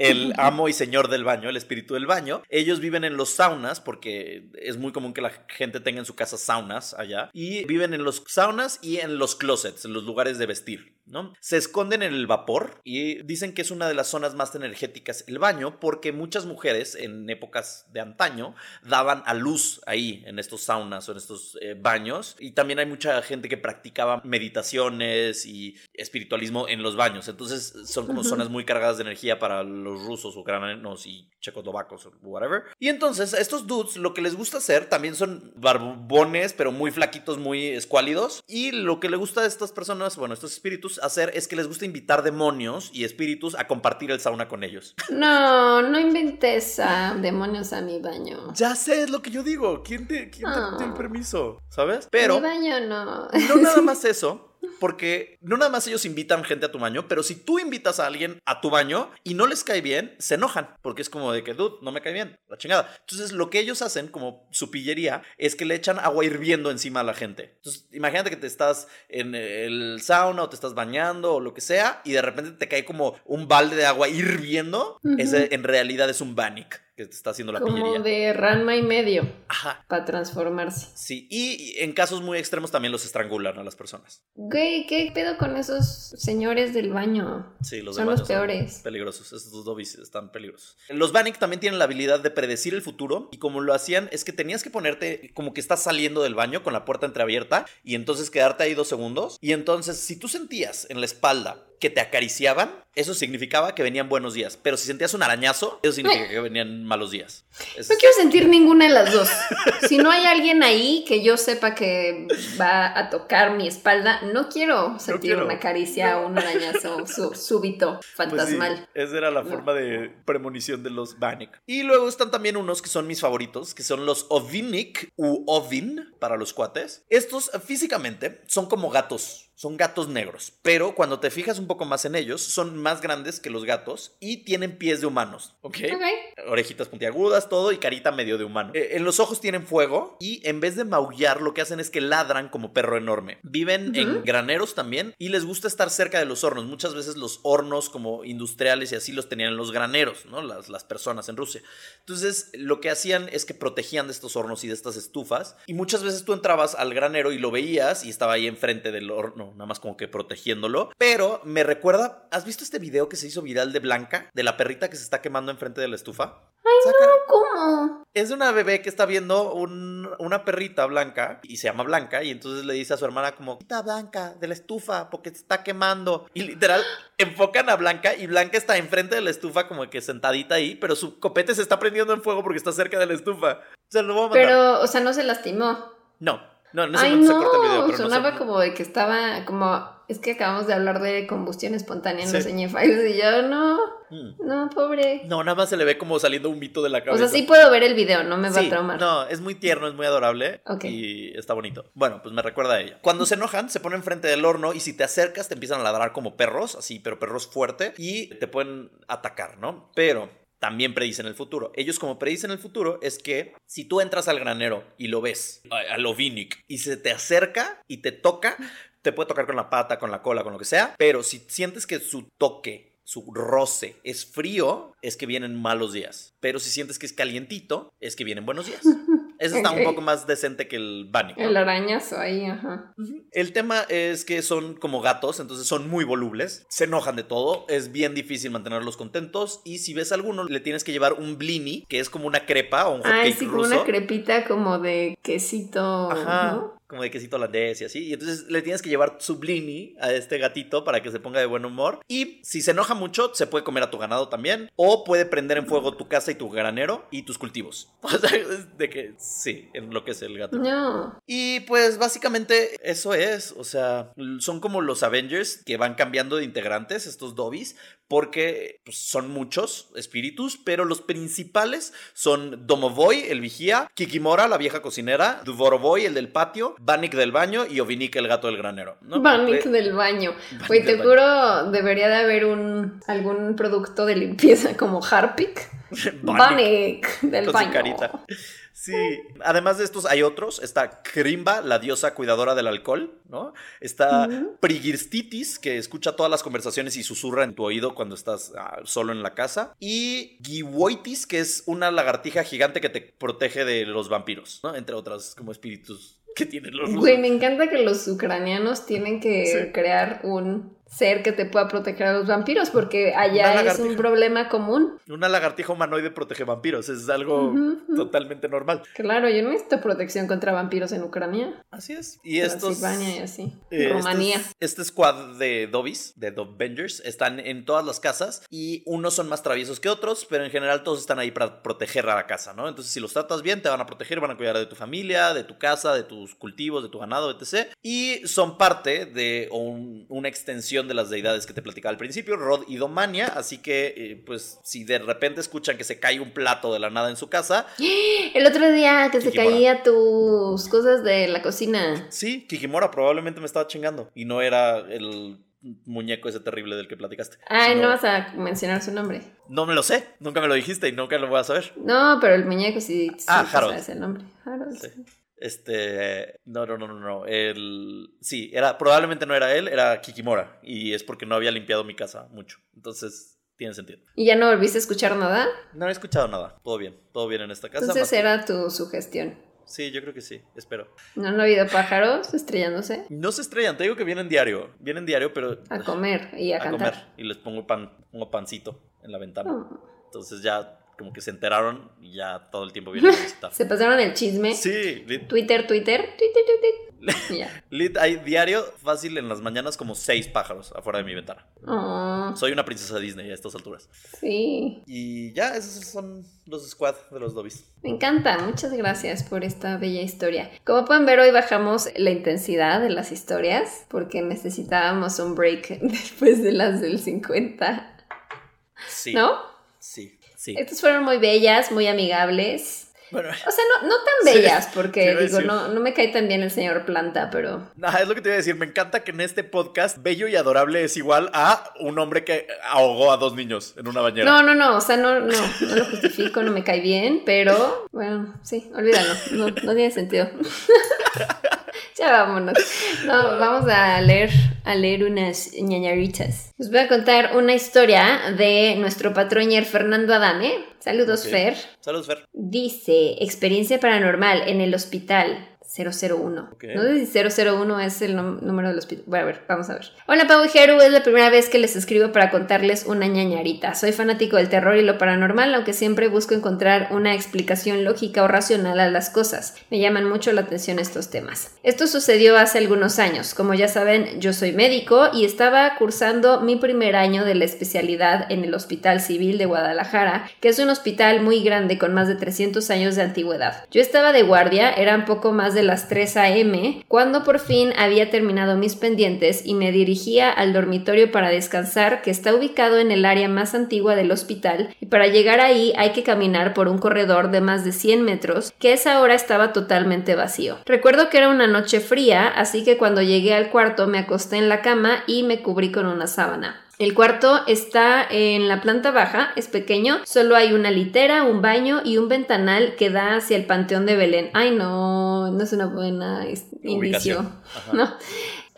el, el amo y señor del baño, el espíritu del baño. Ellos viven en los saunas porque es muy común que la gente tenga en su casa saunas allá. Y viven en los saunas y en los closets, en los lugares de vestir. ¿No? Se esconden en el vapor y dicen que es una de las zonas más energéticas el baño porque muchas mujeres en épocas de antaño daban a luz ahí en estos saunas o en estos eh, baños y también hay mucha gente que practicaba meditaciones y espiritualismo en los baños entonces son como Ujú. zonas muy cargadas de energía para los rusos ucranianos y checoslovacos o whatever y entonces estos dudes lo que les gusta hacer también son barbones pero muy flaquitos muy escuálidos y lo que le gusta a estas personas bueno estos espíritus hacer es que les gusta invitar demonios y espíritus a compartir el sauna con ellos. (laughs) No, no inventes a demonios a mi baño. Ya sé, es lo que yo digo. ¿Quién te, quién te Ah. el permiso? ¿Sabes? Pero Mi baño no. no nada (laughs) más eso. Porque no nada más ellos invitan gente a tu baño, pero si tú invitas a alguien a tu baño y no les cae bien, se enojan. Porque es como de que, dude, no me cae bien, la chingada. Entonces, lo que ellos hacen, como su pillería, es que le echan agua hirviendo encima a la gente. Entonces, imagínate que te estás en el sauna o te estás bañando o lo que sea, y de repente te cae como un balde de agua hirviendo. Ese en realidad es un Bannick que está haciendo la Como pillería. de Ranma y medio Ajá. para transformarse. Sí, y en casos muy extremos también los estrangulan a las personas. Güey, ¿qué pedo con esos señores del baño? Sí, los Son de los baño peores. peligrosos, estos dobbies están peligrosos. Los Bannick también tienen la habilidad de predecir el futuro y como lo hacían es que tenías que ponerte como que estás saliendo del baño con la puerta entreabierta y entonces quedarte ahí dos segundos y entonces si tú sentías en la espalda que te acariciaban, eso significaba que venían buenos días, pero si sentías un arañazo, eso significa que venían malos días. No quiero sentir ninguna de las dos. (laughs) Si no hay alguien ahí que yo sepa que va a tocar mi espalda, no quiero sentir quiero. una caricia o un arañazo súbito, (laughs) Pues sí, fantasmal. esa era la forma de premonición de los Bannick. Y luego están también unos que son mis favoritos, que son los Ovinic u Ovin para los cuates. Estos físicamente son como gatos. Son gatos negros, pero cuando te fijas un poco más en ellos, son más grandes que los gatos y tienen pies de humanos, ¿ok? Orejitas puntiagudas, todo y carita medio de humano. Eh, en los ojos tienen fuego y en vez de maullar, lo que hacen es que ladran como perro enorme. Viven en graneros también y les gusta estar cerca de los hornos. Muchas veces los hornos como industriales y así los tenían en los graneros, ¿no? Las, las personas en Rusia. Entonces, lo que hacían es que protegían de estos hornos y de estas estufas. Y muchas veces tú entrabas al granero y lo veías y estaba ahí enfrente del horno, nada más como que protegiéndolo. Pero me recuerda, ¿has visto este video que se hizo viral de Blanca? De la perrita que se está quemando enfrente de la estufa. Saca- ¿Cómo? es de una bebé que está viendo un- una perrita blanca y se llama Blanca y entonces le dice a su hermana como, quita Blanca de la estufa porque se está quemando. Y literal enfocan a Blanca y Blanca está enfrente de la estufa como que sentadita ahí, pero su copete se está prendiendo en fuego porque está cerca de la estufa. O sea, lo voy a. Pero, o sea, no se lastimó. No, no, ese Ay, momento no, se corta el video. Pero no sonaba se- como de que estaba como... Es que acabamos de hablar de combustión espontánea en Sí. los Files y yo, no, Mm. no, pobre. No, nada más se le ve como saliendo un mito de la o cabeza. sea, sí puedo ver el video, no me va a traumar. No, es muy tierno, es muy adorable Ok. y está bonito. Bueno, pues me recuerda a ella. Cuando se enojan, se ponen frente del horno y si te acercas te empiezan a ladrar como perros, así, pero perros fuerte y te pueden atacar, ¿no? Pero también predicen el futuro. Ellos como predicen el futuro es que si tú entras al granero y lo ves, a, a lo Vinic, y se te acerca y te toca, (laughs) te puede tocar con la pata, con la cola, con lo que sea, pero si sientes que su toque su roce es frío, es que vienen malos días. Pero si sientes que es calientito, es que vienen buenos días. (laughs) Ese está un poco más decente que el Bunny. ¿no? El arañazo ahí, ajá. El tema es que son como gatos, entonces son muy volubles, se enojan de todo, es bien difícil mantenerlos contentos y si ves a alguno le tienes que llevar un blini, que es como una crepa o un hotcake Ay, sí, como una crepita como de quesito, Ajá, ¿no? Como de quesito holandés y así. Y entonces le tienes que llevar su blini a este gatito para que se ponga de buen humor. Y si se enoja mucho, se puede comer a tu ganado también. O puede prender en fuego tu casa y tu granero y tus cultivos. (laughs) O sea, es de que sí, enloquece el gato. No. Y pues básicamente eso es, o sea, son como los Avengers que van cambiando de integrantes, estos Dobbies, porque pues, son muchos espíritus, pero los principales son Domovoy, el vigía, Kikimora, la vieja cocinera, Duvorovoy, el del patio, Vanik del baño y Ovinik, el gato del granero. ¿no? Vanik del baño. Güey, te juro, debería de haber un algún producto de limpieza como Harpic. (laughs) Vanik. Del con baño. su carita. Sí, además de estos hay otros. Está Krimba, la diosa cuidadora del alcohol, ¿no? Está. Prigirstitis, que escucha todas las conversaciones y susurra en tu oído cuando estás ah, solo en la casa. Y Giwoitis, que es una lagartija gigante que te protege de los vampiros, ¿no? Entre otras como espíritus que tienen los rusos. Güey, me encanta que los ucranianos tienen que Sí. crear un ser que te pueda proteger a los vampiros, porque allá es un problema común. Una lagartija humanoide protege vampiros, es algo Ujú, ujú. totalmente normal. Claro, yo no necesito protección contra vampiros en Ucrania, Así es. Y estos... Y así. Eh, Rumanía. Este, este squad de Dobbies, de Dovengers, están en todas las casas y unos son más traviesos que otros, pero en general todos están ahí para proteger a la casa, ¿no? Entonces, si los tratas bien, te van a proteger, van a cuidar de tu familia, de tu casa, de tus cultivos, de tu ganado, etc. Y son parte de un- una extensión de las deidades que te platicaba al principio, Rod y Domania, así que eh, pues si de repente escuchan que se cae un plato de la nada en su casa, (gasps) El otro día que se caía tus cosas de la cocina. sí, Kikimora probablemente me estaba chingando y no era el muñeco ese terrible del que platicaste. Ay, sino- no vas a mencionar su nombre. No me lo sé, nunca me lo dijiste y nunca lo voy a saber. No, pero el muñeco sí, sí Ah, Harold. sabes el nombre. Harold. Sí. Este, no, no, no, no, no, el, sí, era, probablemente no era él, era Kikimora y es porque no había limpiado mi casa mucho, entonces tiene sentido. ¿Y ya no volviste a escuchar nada? No he escuchado nada, todo bien, todo bien en esta casa. Entonces era tu sugestión. Sí, yo creo que sí, espero. ¿No han oído pájaros estrellándose? No se estrellan, te digo que vienen diario, vienen diario, pero A comer y a, a cantar. comer y les pongo pan, pongo pancito en la ventana. Oh. Entonces ya como que se enteraron y ya todo el tiempo vienen a (laughs) visitar. Se pasaron el chisme. Sí, lit, Twitter, Twitter, Twitter, (laughs) lit, hay diario fácil en las mañanas como seis pájaros afuera de mi ventana. Oh, Soy una princesa Disney a estas alturas. sí. Y ya, esos son los squad de los Dobbies. Me encanta, muchas gracias por esta bella historia. Como pueden ver, hoy bajamos la intensidad de las historias porque necesitábamos un break (laughs) después de las del 50, Sí. ¿no? Sí, sí. Estas fueron muy bellas, muy amigables. Bueno, O sea, no, no tan (laughs) bellas porque digo, no, no me cae tan bien el señor Planta, pero... nada, es lo que te iba a decir. Me encanta que en este podcast bello y adorable es igual a un hombre que ahogó a dos niños en una bañera. No, no, no, o sea, no, no, no lo justifico, no me cae bien, pero bueno, sí, olvídalo, no, no tiene sentido. (laughs) (laughs) ya vámonos. No, vamos a leer, a leer unas ñañaritas. Les voy a contar una historia de nuestro patroñer Fernando Adame. Saludos. Fer. Saludos, Fer. Dice, experiencia paranormal en el hospital 001. Ok. No sé si 001 es el número del hospital. Bueno, a ver, vamos a ver. Hola, Pau y Jeru, es la primera vez que les escribo para contarles una ñañarita. Soy fanático del terror y lo paranormal, aunque siempre busco encontrar una explicación lógica o racional a las cosas. Me llaman mucho la atención estos temas. Esto sucedió hace algunos años. Como ya saben, yo soy médico y estaba cursando mi primer año de la especialidad en el Hospital Civil de Guadalajara, que es un hospital muy grande con más de 300 años de antigüedad. Yo estaba de guardia, eran poco más de las 3 a.m., cuando por fin había terminado mis pendientes y me dirigía al dormitorio para descansar, que está ubicado en el área más antigua del hospital, y para llegar ahí hay que caminar por un corredor de más de 100 metros, que esa hora estaba totalmente vacío. Recuerdo que era una noche fría, así que cuando llegué al cuarto me acosté en la cama y me cubrí con una sábana. El cuarto está en la planta baja, es pequeño, solo hay una litera, un baño y un ventanal que da hacia el Panteón de Belén. Ay, no, no es una buena inicio. Ubicación. Ajá. No.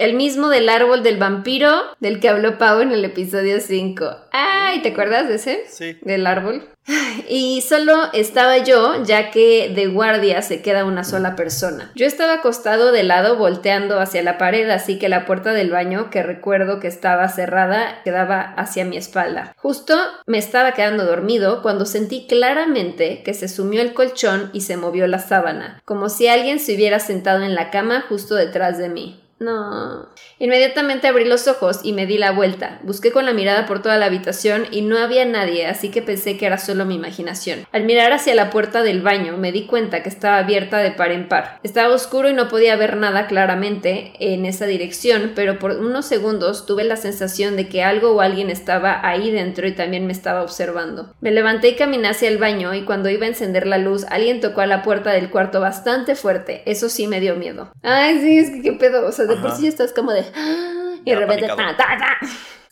El mismo del árbol del vampiro del que habló Pau en el episodio 5. Ay, ¿te acuerdas de ese? Sí. Del árbol. (sighs) Y solo estaba yo, ya que de guardia se queda una sola persona. Yo estaba acostado de lado volteando hacia la pared, así que la puerta del baño, que recuerdo que estaba cerrada, quedaba hacia mi espalda. Justo me estaba quedando dormido cuando sentí claramente que se sumió el colchón y se movió la sábana, como si alguien se hubiera sentado en la cama justo detrás de mí. No. Inmediatamente abrí los ojos y me di la vuelta. Busqué con la mirada por toda la habitación y no había nadie, así que pensé que era solo mi imaginación. Al mirar hacia la puerta del baño me di cuenta que estaba abierta de par en par. Estaba oscuro y no podía ver nada claramente en esa dirección, pero por unos segundos tuve la sensación de que algo o alguien estaba ahí dentro y también me estaba observando. Me levanté y caminé hacia el baño y cuando iba a encender la luz alguien tocó a la puerta del cuarto bastante fuerte. Eso sí me dio miedo. Ay, sí, es que qué pedo. O sea, de por sí estás como de... "Ah", Y de repente... panicado. "Ta, ta, ta".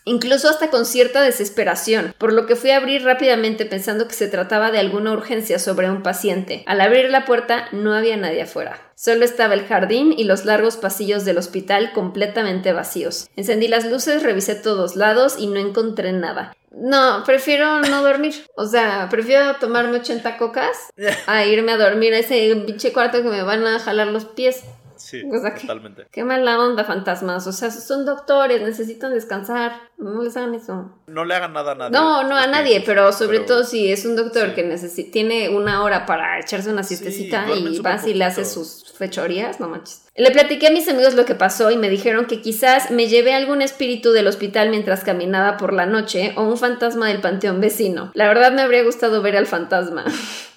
Incluso hasta con cierta desesperación, por lo que fui a abrir rápidamente pensando que se trataba de alguna urgencia sobre un paciente. Al abrir la puerta no había nadie afuera. Solo estaba el jardín y los largos pasillos del hospital completamente vacíos. Encendí las luces, revisé todos lados y no encontré nada. No, prefiero no dormir. O sea, prefiero tomarme 80 cocas a irme a dormir a ese pinche cuarto que me van a jalar los pies. Sí, (laughs) O sea que- totalmente. Qué mala onda, fantasmas. O sea, son doctores, necesitan descansar. No les hagan eso. No le hagan nada a nadie. No, no a nadie, pero sobre Pero- todo si es un doctor sí. que tiene una hora para echarse una siestecita y vas y le haces poquito. sus fechorías, no manches. Le platiqué a mis amigos lo que pasó y me dijeron que quizás me llevé algún espíritu del hospital mientras caminaba por la noche o un fantasma del panteón vecino. La verdad me habría gustado ver al fantasma. (laughs)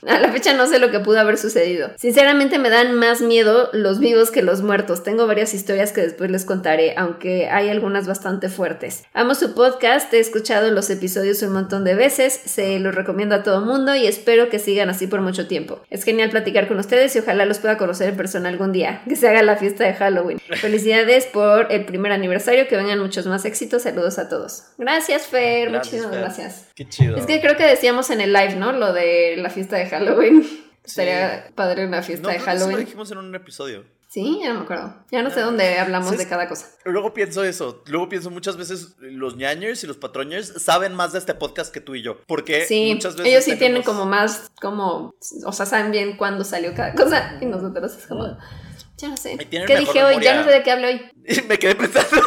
A la fecha no sé lo que pudo haber sucedido. Sinceramente me dan más miedo los vivos que los muertos. Tengo varias historias que después les contaré, aunque hay algunas bastante fuertes. Amo su podcast, he escuchado los episodios un montón de veces, se los recomiendo a todo mundo y espero que sigan así por mucho tiempo. Es genial platicar con ustedes y ojalá los pueda conocer en persona algún día, que se haga la fiesta de Halloween. Felicidades por el primer aniversario, que vengan muchos más éxitos. Saludos a todos. Gracias, Fer. Gracias, Muchísimas Fer. gracias. Qué chido. Es que creo que decíamos en el live, ¿no? Lo de la fiesta de Halloween. Estaría padre una fiesta no, de creo que sí lo Halloween. dijimos en un episodio. Sí, ya no me acuerdo. Ya no sé dónde hablamos ¿Sabes? de cada cosa. Luego pienso eso. Luego pienso muchas veces los ñañers y los patroñers saben más de este podcast que tú y yo. Porque Sí, muchas veces. ellos sí tienen como más, como, o sea, saben bien cuándo salió cada cosa. Y nosotros es como, ya no sé. ¿Qué dije hoy? Ya no sé de qué hablé hoy. Y (laughs) me quedé pensando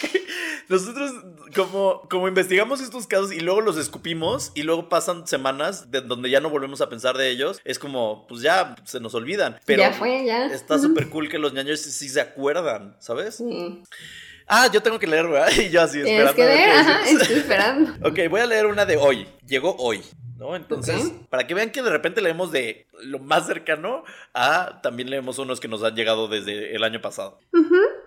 que (laughs) nosotros como, como investigamos estos casos y luego los escupimos y luego pasan semanas de donde ya no volvemos a pensar de ellos, es como, pues ya se nos olvidan. Pero ya fue, ya. está súper cool que los ñaños sí, sí se acuerdan, ¿sabes? Sí. Ah, yo tengo que leer, ¿verdad? (laughs) Y yo así Tienes esperando. que ver ver, qué ajá, estoy esperando. Ok, voy a leer una de hoy. Llegó hoy. ¿No? Entonces, para que vean que de repente leemos de lo más cercano a también leemos unos que nos han llegado desde el año pasado.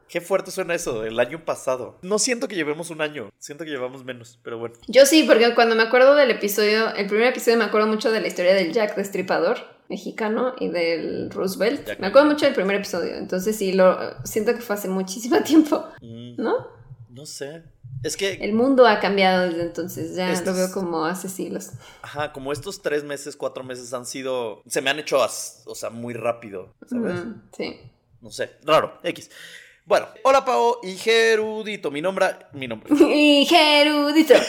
Qué fuerte suena eso, el año pasado. No siento que llevemos un año, siento que llevamos menos, pero bueno. Yo sí, porque cuando me acuerdo del episodio, el primer episodio me acuerdo mucho de la historia del Jack Destripador mexicano y del Roosevelt. Jack me acuerdo mucho del primer episodio, entonces sí, lo siento que fue hace muchísimo (laughs) tiempo, Mm, ¿no? No sé. Es que, El mundo ha cambiado desde entonces, ya Estos- lo veo como hace siglos. ajá, como estos tres meses, cuatro meses han sido, se me han hecho, as- o sea, muy rápido, ¿sabes? Sí. No sé, raro, X. Bueno, hola Pao y Gerudito, mi nombre, mi nombre. (laughs) Y Gerudito. (laughs)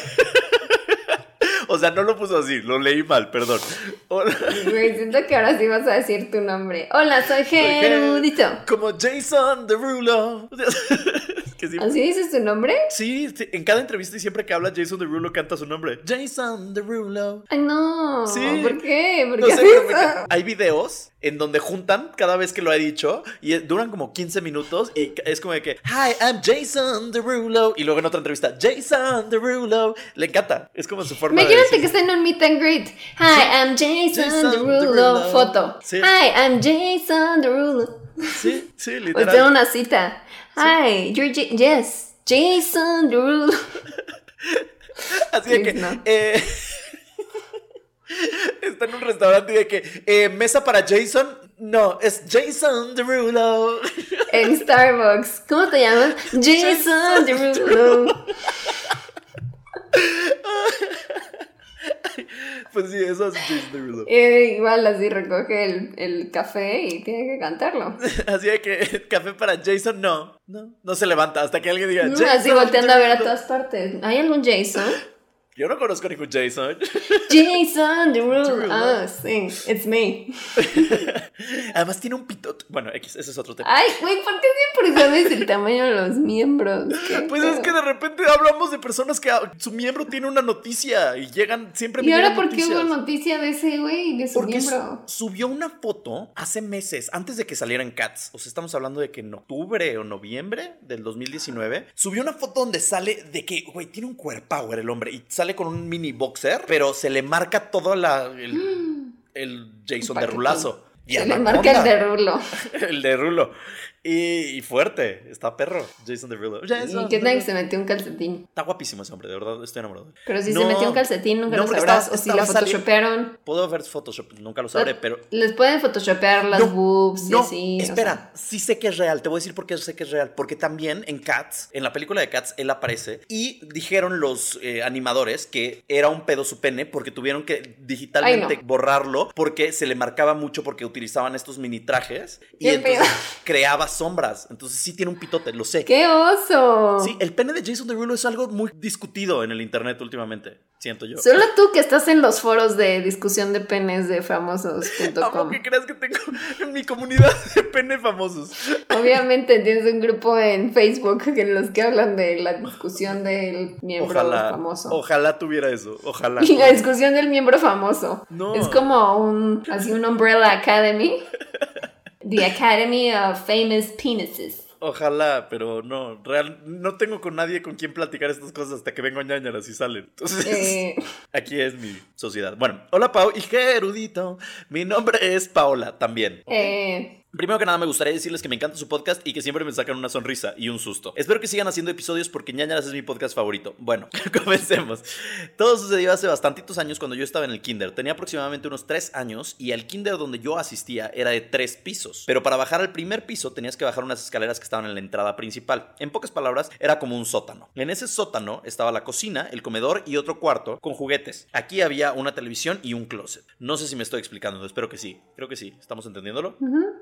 O sea, no lo puso así, lo leí mal, perdón. Hola. Güey, siento que ahora sí vas a decir tu nombre. Hola, soy Gerudito. Como Jason Derulo. (laughs) que sí, ¿Así dices tu nombre? sí, en cada entrevista y siempre que habla Jason Derulo canta su nombre. Jason Derulo. Ay, no. Sí. ¿Por qué? ¿Por No qué sé, pero hay videos en donde juntan cada vez que lo ha dicho y eh, duran como 15 minutos y es como de que Hi, I'm Jason Derulo y luego en otra entrevista Jason Derulo. Le encanta, es como su forma de Imagínate decir. que estén en un meet and greet. Hi, I'm Jason, Jason Derulo. Derulo. Foto. Sí. Hi, I'm Jason Derulo. Sí, sí, (laughs) O literal. sea, una cita. Hi, you're Ja- yes, Jason Derulo. (laughs) Así de que. Please, no. eh, (laughs) está en un restaurante y de que. eh, mesa para Jason. No, es Jason Derulo. (laughs) En Starbucks. ¿Cómo te llamas? Jason Derulo. (laughs) Pues sí, eso es Jason Derulo. Eh, igual así recoge el, el café y tiene que cantarlo. (laughs) Así de que. Café para Jason. No, no. No se levanta hasta que alguien diga. No, Jason así volteando a ver a Derulo". todas partes. ¿Hay algún Jason? (laughs) Yo no conozco ningún Jason. (laughs) Jason Derulo. Ah, sí, it's me. (laughs) Además tiene un pitote. Bueno, X, ese es otro tema. Ay, güey, ¿por qué siempre sabes el tamaño de los miembros? ¿Qué (laughs) Pues es que de repente hablamos de personas que ah, su miembro tiene una noticia y llegan siempre. ¿Y ahora por qué hubo noticias. noticia de ese güey, de su Porque miembro? subió una foto hace meses, antes de que salieran Cats. O sea, estamos hablando de que en octubre o noviembre del 2019. Subió una foto donde sale de que, güey, tiene un cuerpower el hombre. Y sale con un mini boxer, pero se le marca todo la, el, (gasps) el Jason de rulazo. Y Se le marca el de Rulo. (laughs) el de rulo. Y, y fuerte, está perro, Jason Derulo. ¿Y Jason qué tal que Derulo. se metió un calcetín? Está guapísimo ese hombre, de verdad, estoy enamorado. Pero si No. se metió un calcetín, nunca No, lo sabrás. estaba- o si la photoshopearon. Puedo ver Photoshop, nunca lo sabré, pero Les pueden photoshopear las No, boobs y no, así. o espera, sea. sí sé que es real. Te voy a decir por qué sé que es real. Porque también en Cats, en la película de Cats, él aparece y dijeron los eh, animadores que era un pedo su pene porque tuvieron que digitalmente Ay, no. borrarlo porque se le marcaba mucho porque utilizaban estos mini trajes y entonces pedo. creaba sombras. Entonces sí tiene un pitote, lo sé. ¡Qué oso! Sí, el pene de Jason Derulo es algo muy discutido en el internet últimamente, siento yo. Solo tú que estás en los foros de discusión de penes de Amo famosos.com. que creas que tengo (laughs) en mi comunidad de pene famosos. Obviamente tienes un grupo en Facebook en los que hablan de la discusión del miembro Ojalá, famoso. ojalá tuviera eso, ojalá. Y la discusión del miembro famoso. No. Es como un, así un Umbrella Academy (laughs) The Academy of Famous Penises. Ojalá, pero no, real, no tengo con nadie con quien platicar estas cosas hasta que vengo a ñañaras y salen. Entonces, Eh, (laughs) aquí es mi sociedad. Bueno, hola Pau, y qué erudito. Mi nombre es Paola también. eh, Primero que nada, me gustaría decirles que me encanta su podcast y que siempre me sacan una sonrisa y un susto. Espero que sigan haciendo episodios porque ñañaras es mi podcast favorito. Bueno, (laughs) comencemos. Todo sucedió hace bastantitos años cuando yo estaba en el kinder. Tenía aproximadamente unos 3 años y el kinder donde yo asistía era de 3 pisos. Pero para bajar al primer piso tenías que bajar unas escaleras que estaban en la entrada principal. En pocas palabras, era como un sótano. En ese sótano estaba la cocina, el comedor y otro cuarto con juguetes. Aquí había una televisión y un closet. No sé si me estoy explicando, espero que sí. Creo que sí. ¿Estamos entendiéndolo?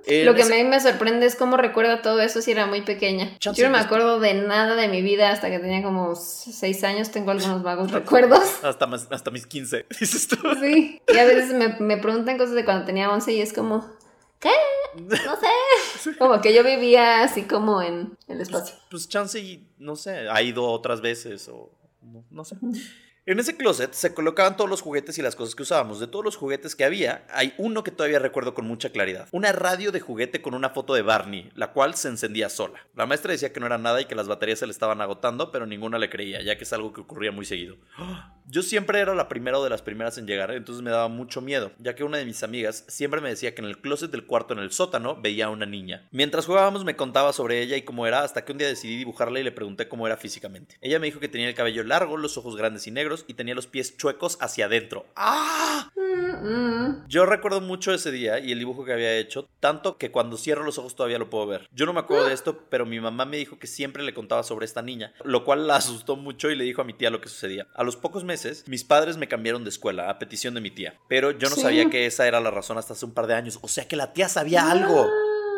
En Lo que a mí me sorprende es cómo recuerdo todo eso si era muy pequeña. Chance Yo no me acuerdo de nada de mi vida hasta que tenía como 6 años. Tengo algunos vagos recuerdos. (laughs) Hasta, más- hasta mis 15, (laughs) dices tú. Sí. Y a veces me, me preguntan cosas de cuando tenía 11 y es como, ¿qué? No sé. Como que yo vivía así como en el espacio. Pues chance y, no sé, ha ido otras veces o no, no sé. En ese closet se colocaban todos los juguetes y las cosas que usábamos. De todos los juguetes que había, hay uno que todavía recuerdo con mucha claridad. Una radio de juguete con una foto de Barney, la cual se encendía sola. La maestra decía que no era nada y que las baterías se le estaban agotando, pero ninguna le creía, ya que es algo que ocurría muy seguido. (gasps) Yo siempre era la primera o de las primeras en llegar, entonces me daba mucho miedo, ya que una de mis amigas siempre me decía que en el closet del cuarto en el sótano veía a una niña. Mientras jugábamos me contaba sobre ella y cómo era, hasta que un día decidí dibujarla y le pregunté cómo era físicamente. Ella me dijo que tenía el cabello largo, los ojos grandes y negros y tenía los pies chuecos hacia adentro. ¡Ah! Yo recuerdo mucho ese día y el dibujo que había hecho, tanto que cuando cierro los ojos todavía lo puedo ver. Yo no me acuerdo de esto, pero mi mamá me dijo que siempre le contaba sobre esta niña, lo cual la asustó mucho y le dijo a mi tía lo que sucedía. A los pocos meses, mis padres me cambiaron de escuela a petición de mi tía, pero yo no Sí. sabía que esa era la razón hasta hace un par de años. O sea que la tía sabía algo.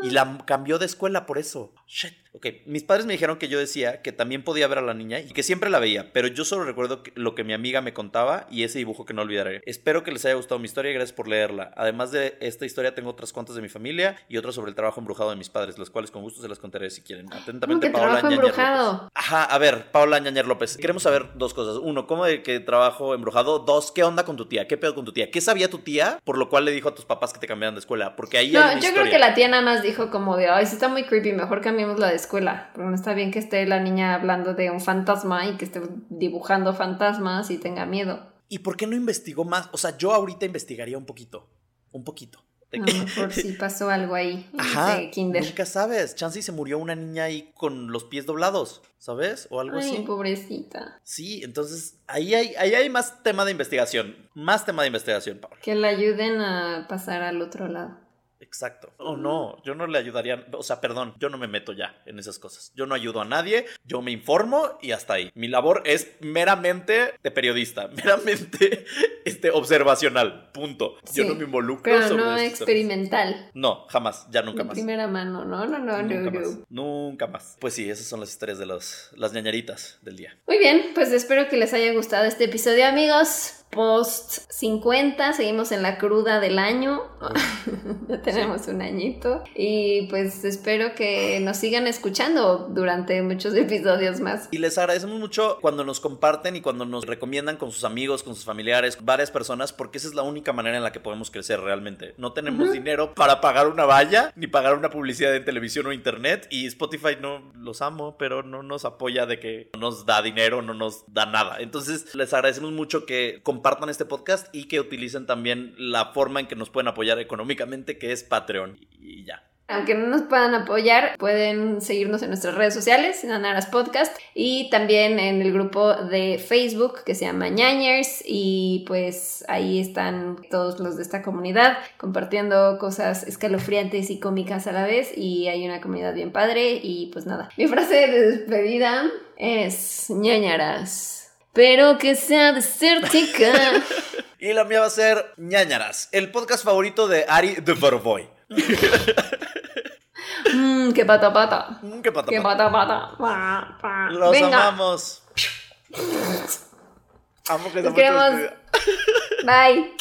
Y la cambió de escuela por eso. Shit. Ok, mis padres me dijeron que yo decía que también podía ver a la niña y que siempre la veía, pero yo solo recuerdo que- lo que mi amiga me contaba y ese dibujo que no olvidaré. Espero que les haya gustado mi historia y gracias por leerla. Además de esta historia tengo otras cuantas de mi familia y otras sobre el trabajo embrujado de mis padres, las cuales con gusto se las contaré si quieren. ¿Cómo Atentamente, que Paola Ñañer embrujado? López. Ajá, a ver, Paola Ñañer López. Queremos saber dos cosas. Uno, ¿cómo de que trabajo embrujado? Dos, ¿qué onda con tu tía? ¿Qué pedo con tu tía? ¿Qué sabía tu tía por lo cual le dijo a tus papás que te cambiaran de escuela? Porque ahí hay No, una yo historia. creo que la tía nada más dijo como de, ay, sí está muy creepy, mejor cambiemos la de escuela. Porque no está bien que esté la niña hablando de un fantasma y que esté dibujando fantasmas y tenga miedo. ¿Y por qué no investigó más? O sea, yo ahorita investigaría un poquito. Un poquito. A (laughs) lo mejor sí pasó algo ahí. Ajá, kinder. nunca sabes. Chance y se murió una niña ahí con los pies doblados, ¿sabes? O algo Ay, así. pobrecita. Sí, entonces ahí hay, ahí hay más tema de investigación. Más tema de investigación, Paula. Que la ayuden a pasar al otro lado. Exacto. Oh, no, yo no le ayudaría. O sea, perdón, yo no me meto ya en esas cosas. Yo no ayudo a nadie, yo me informo y hasta ahí. Mi labor es meramente de periodista, (laughs) meramente este, observacional. Punto. Yo no me involucro Pero sobre no temas. experimental. No, jamás, ya nunca de más. primera mano. No, no, no, no, Nunca no. más. Nunca más. Pues sí, esas son las historias de los, las ñañaritas del día. Muy bien, pues espero que les haya gustado este episodio, amigos. Post 50, seguimos en la cruda del año. (laughs) ya tenemos un añito. Y pues espero que nos sigan escuchando durante muchos episodios más. Y les agradecemos mucho cuando nos comparten y cuando nos recomiendan con sus amigos, con sus familiares, varias personas, porque esa es la única manera en la que podemos crecer realmente. No tenemos dinero para pagar una valla, ni pagar una publicidad en televisión o internet, y Spotify no los amo, pero no nos apoya de que no nos da dinero, no nos da nada. Entonces, les agradecemos mucho que compartan este podcast y que utilicen también la forma en que nos pueden apoyar económicamente, que es Patreon. Y ya. Aunque no nos puedan apoyar, pueden seguirnos en nuestras redes sociales, en Anaras Podcast, y también en el grupo de Facebook que se llama Ñañers, y pues ahí están todos los de esta comunidad compartiendo cosas escalofriantes y cómicas a la vez, y hay una comunidad bien padre, y pues nada. Mi frase de despedida es Ñañaras, pero que sea desértica. (laughs) Y la mía va a ser ñañaras, el podcast favorito de Ari de Verboy. Mmm, que pata pata. Mm, qué pata Que pata. pata pata. Pa, pa. Los Venga. amamos. (laughs) Amo que queremos. despedida. Bye.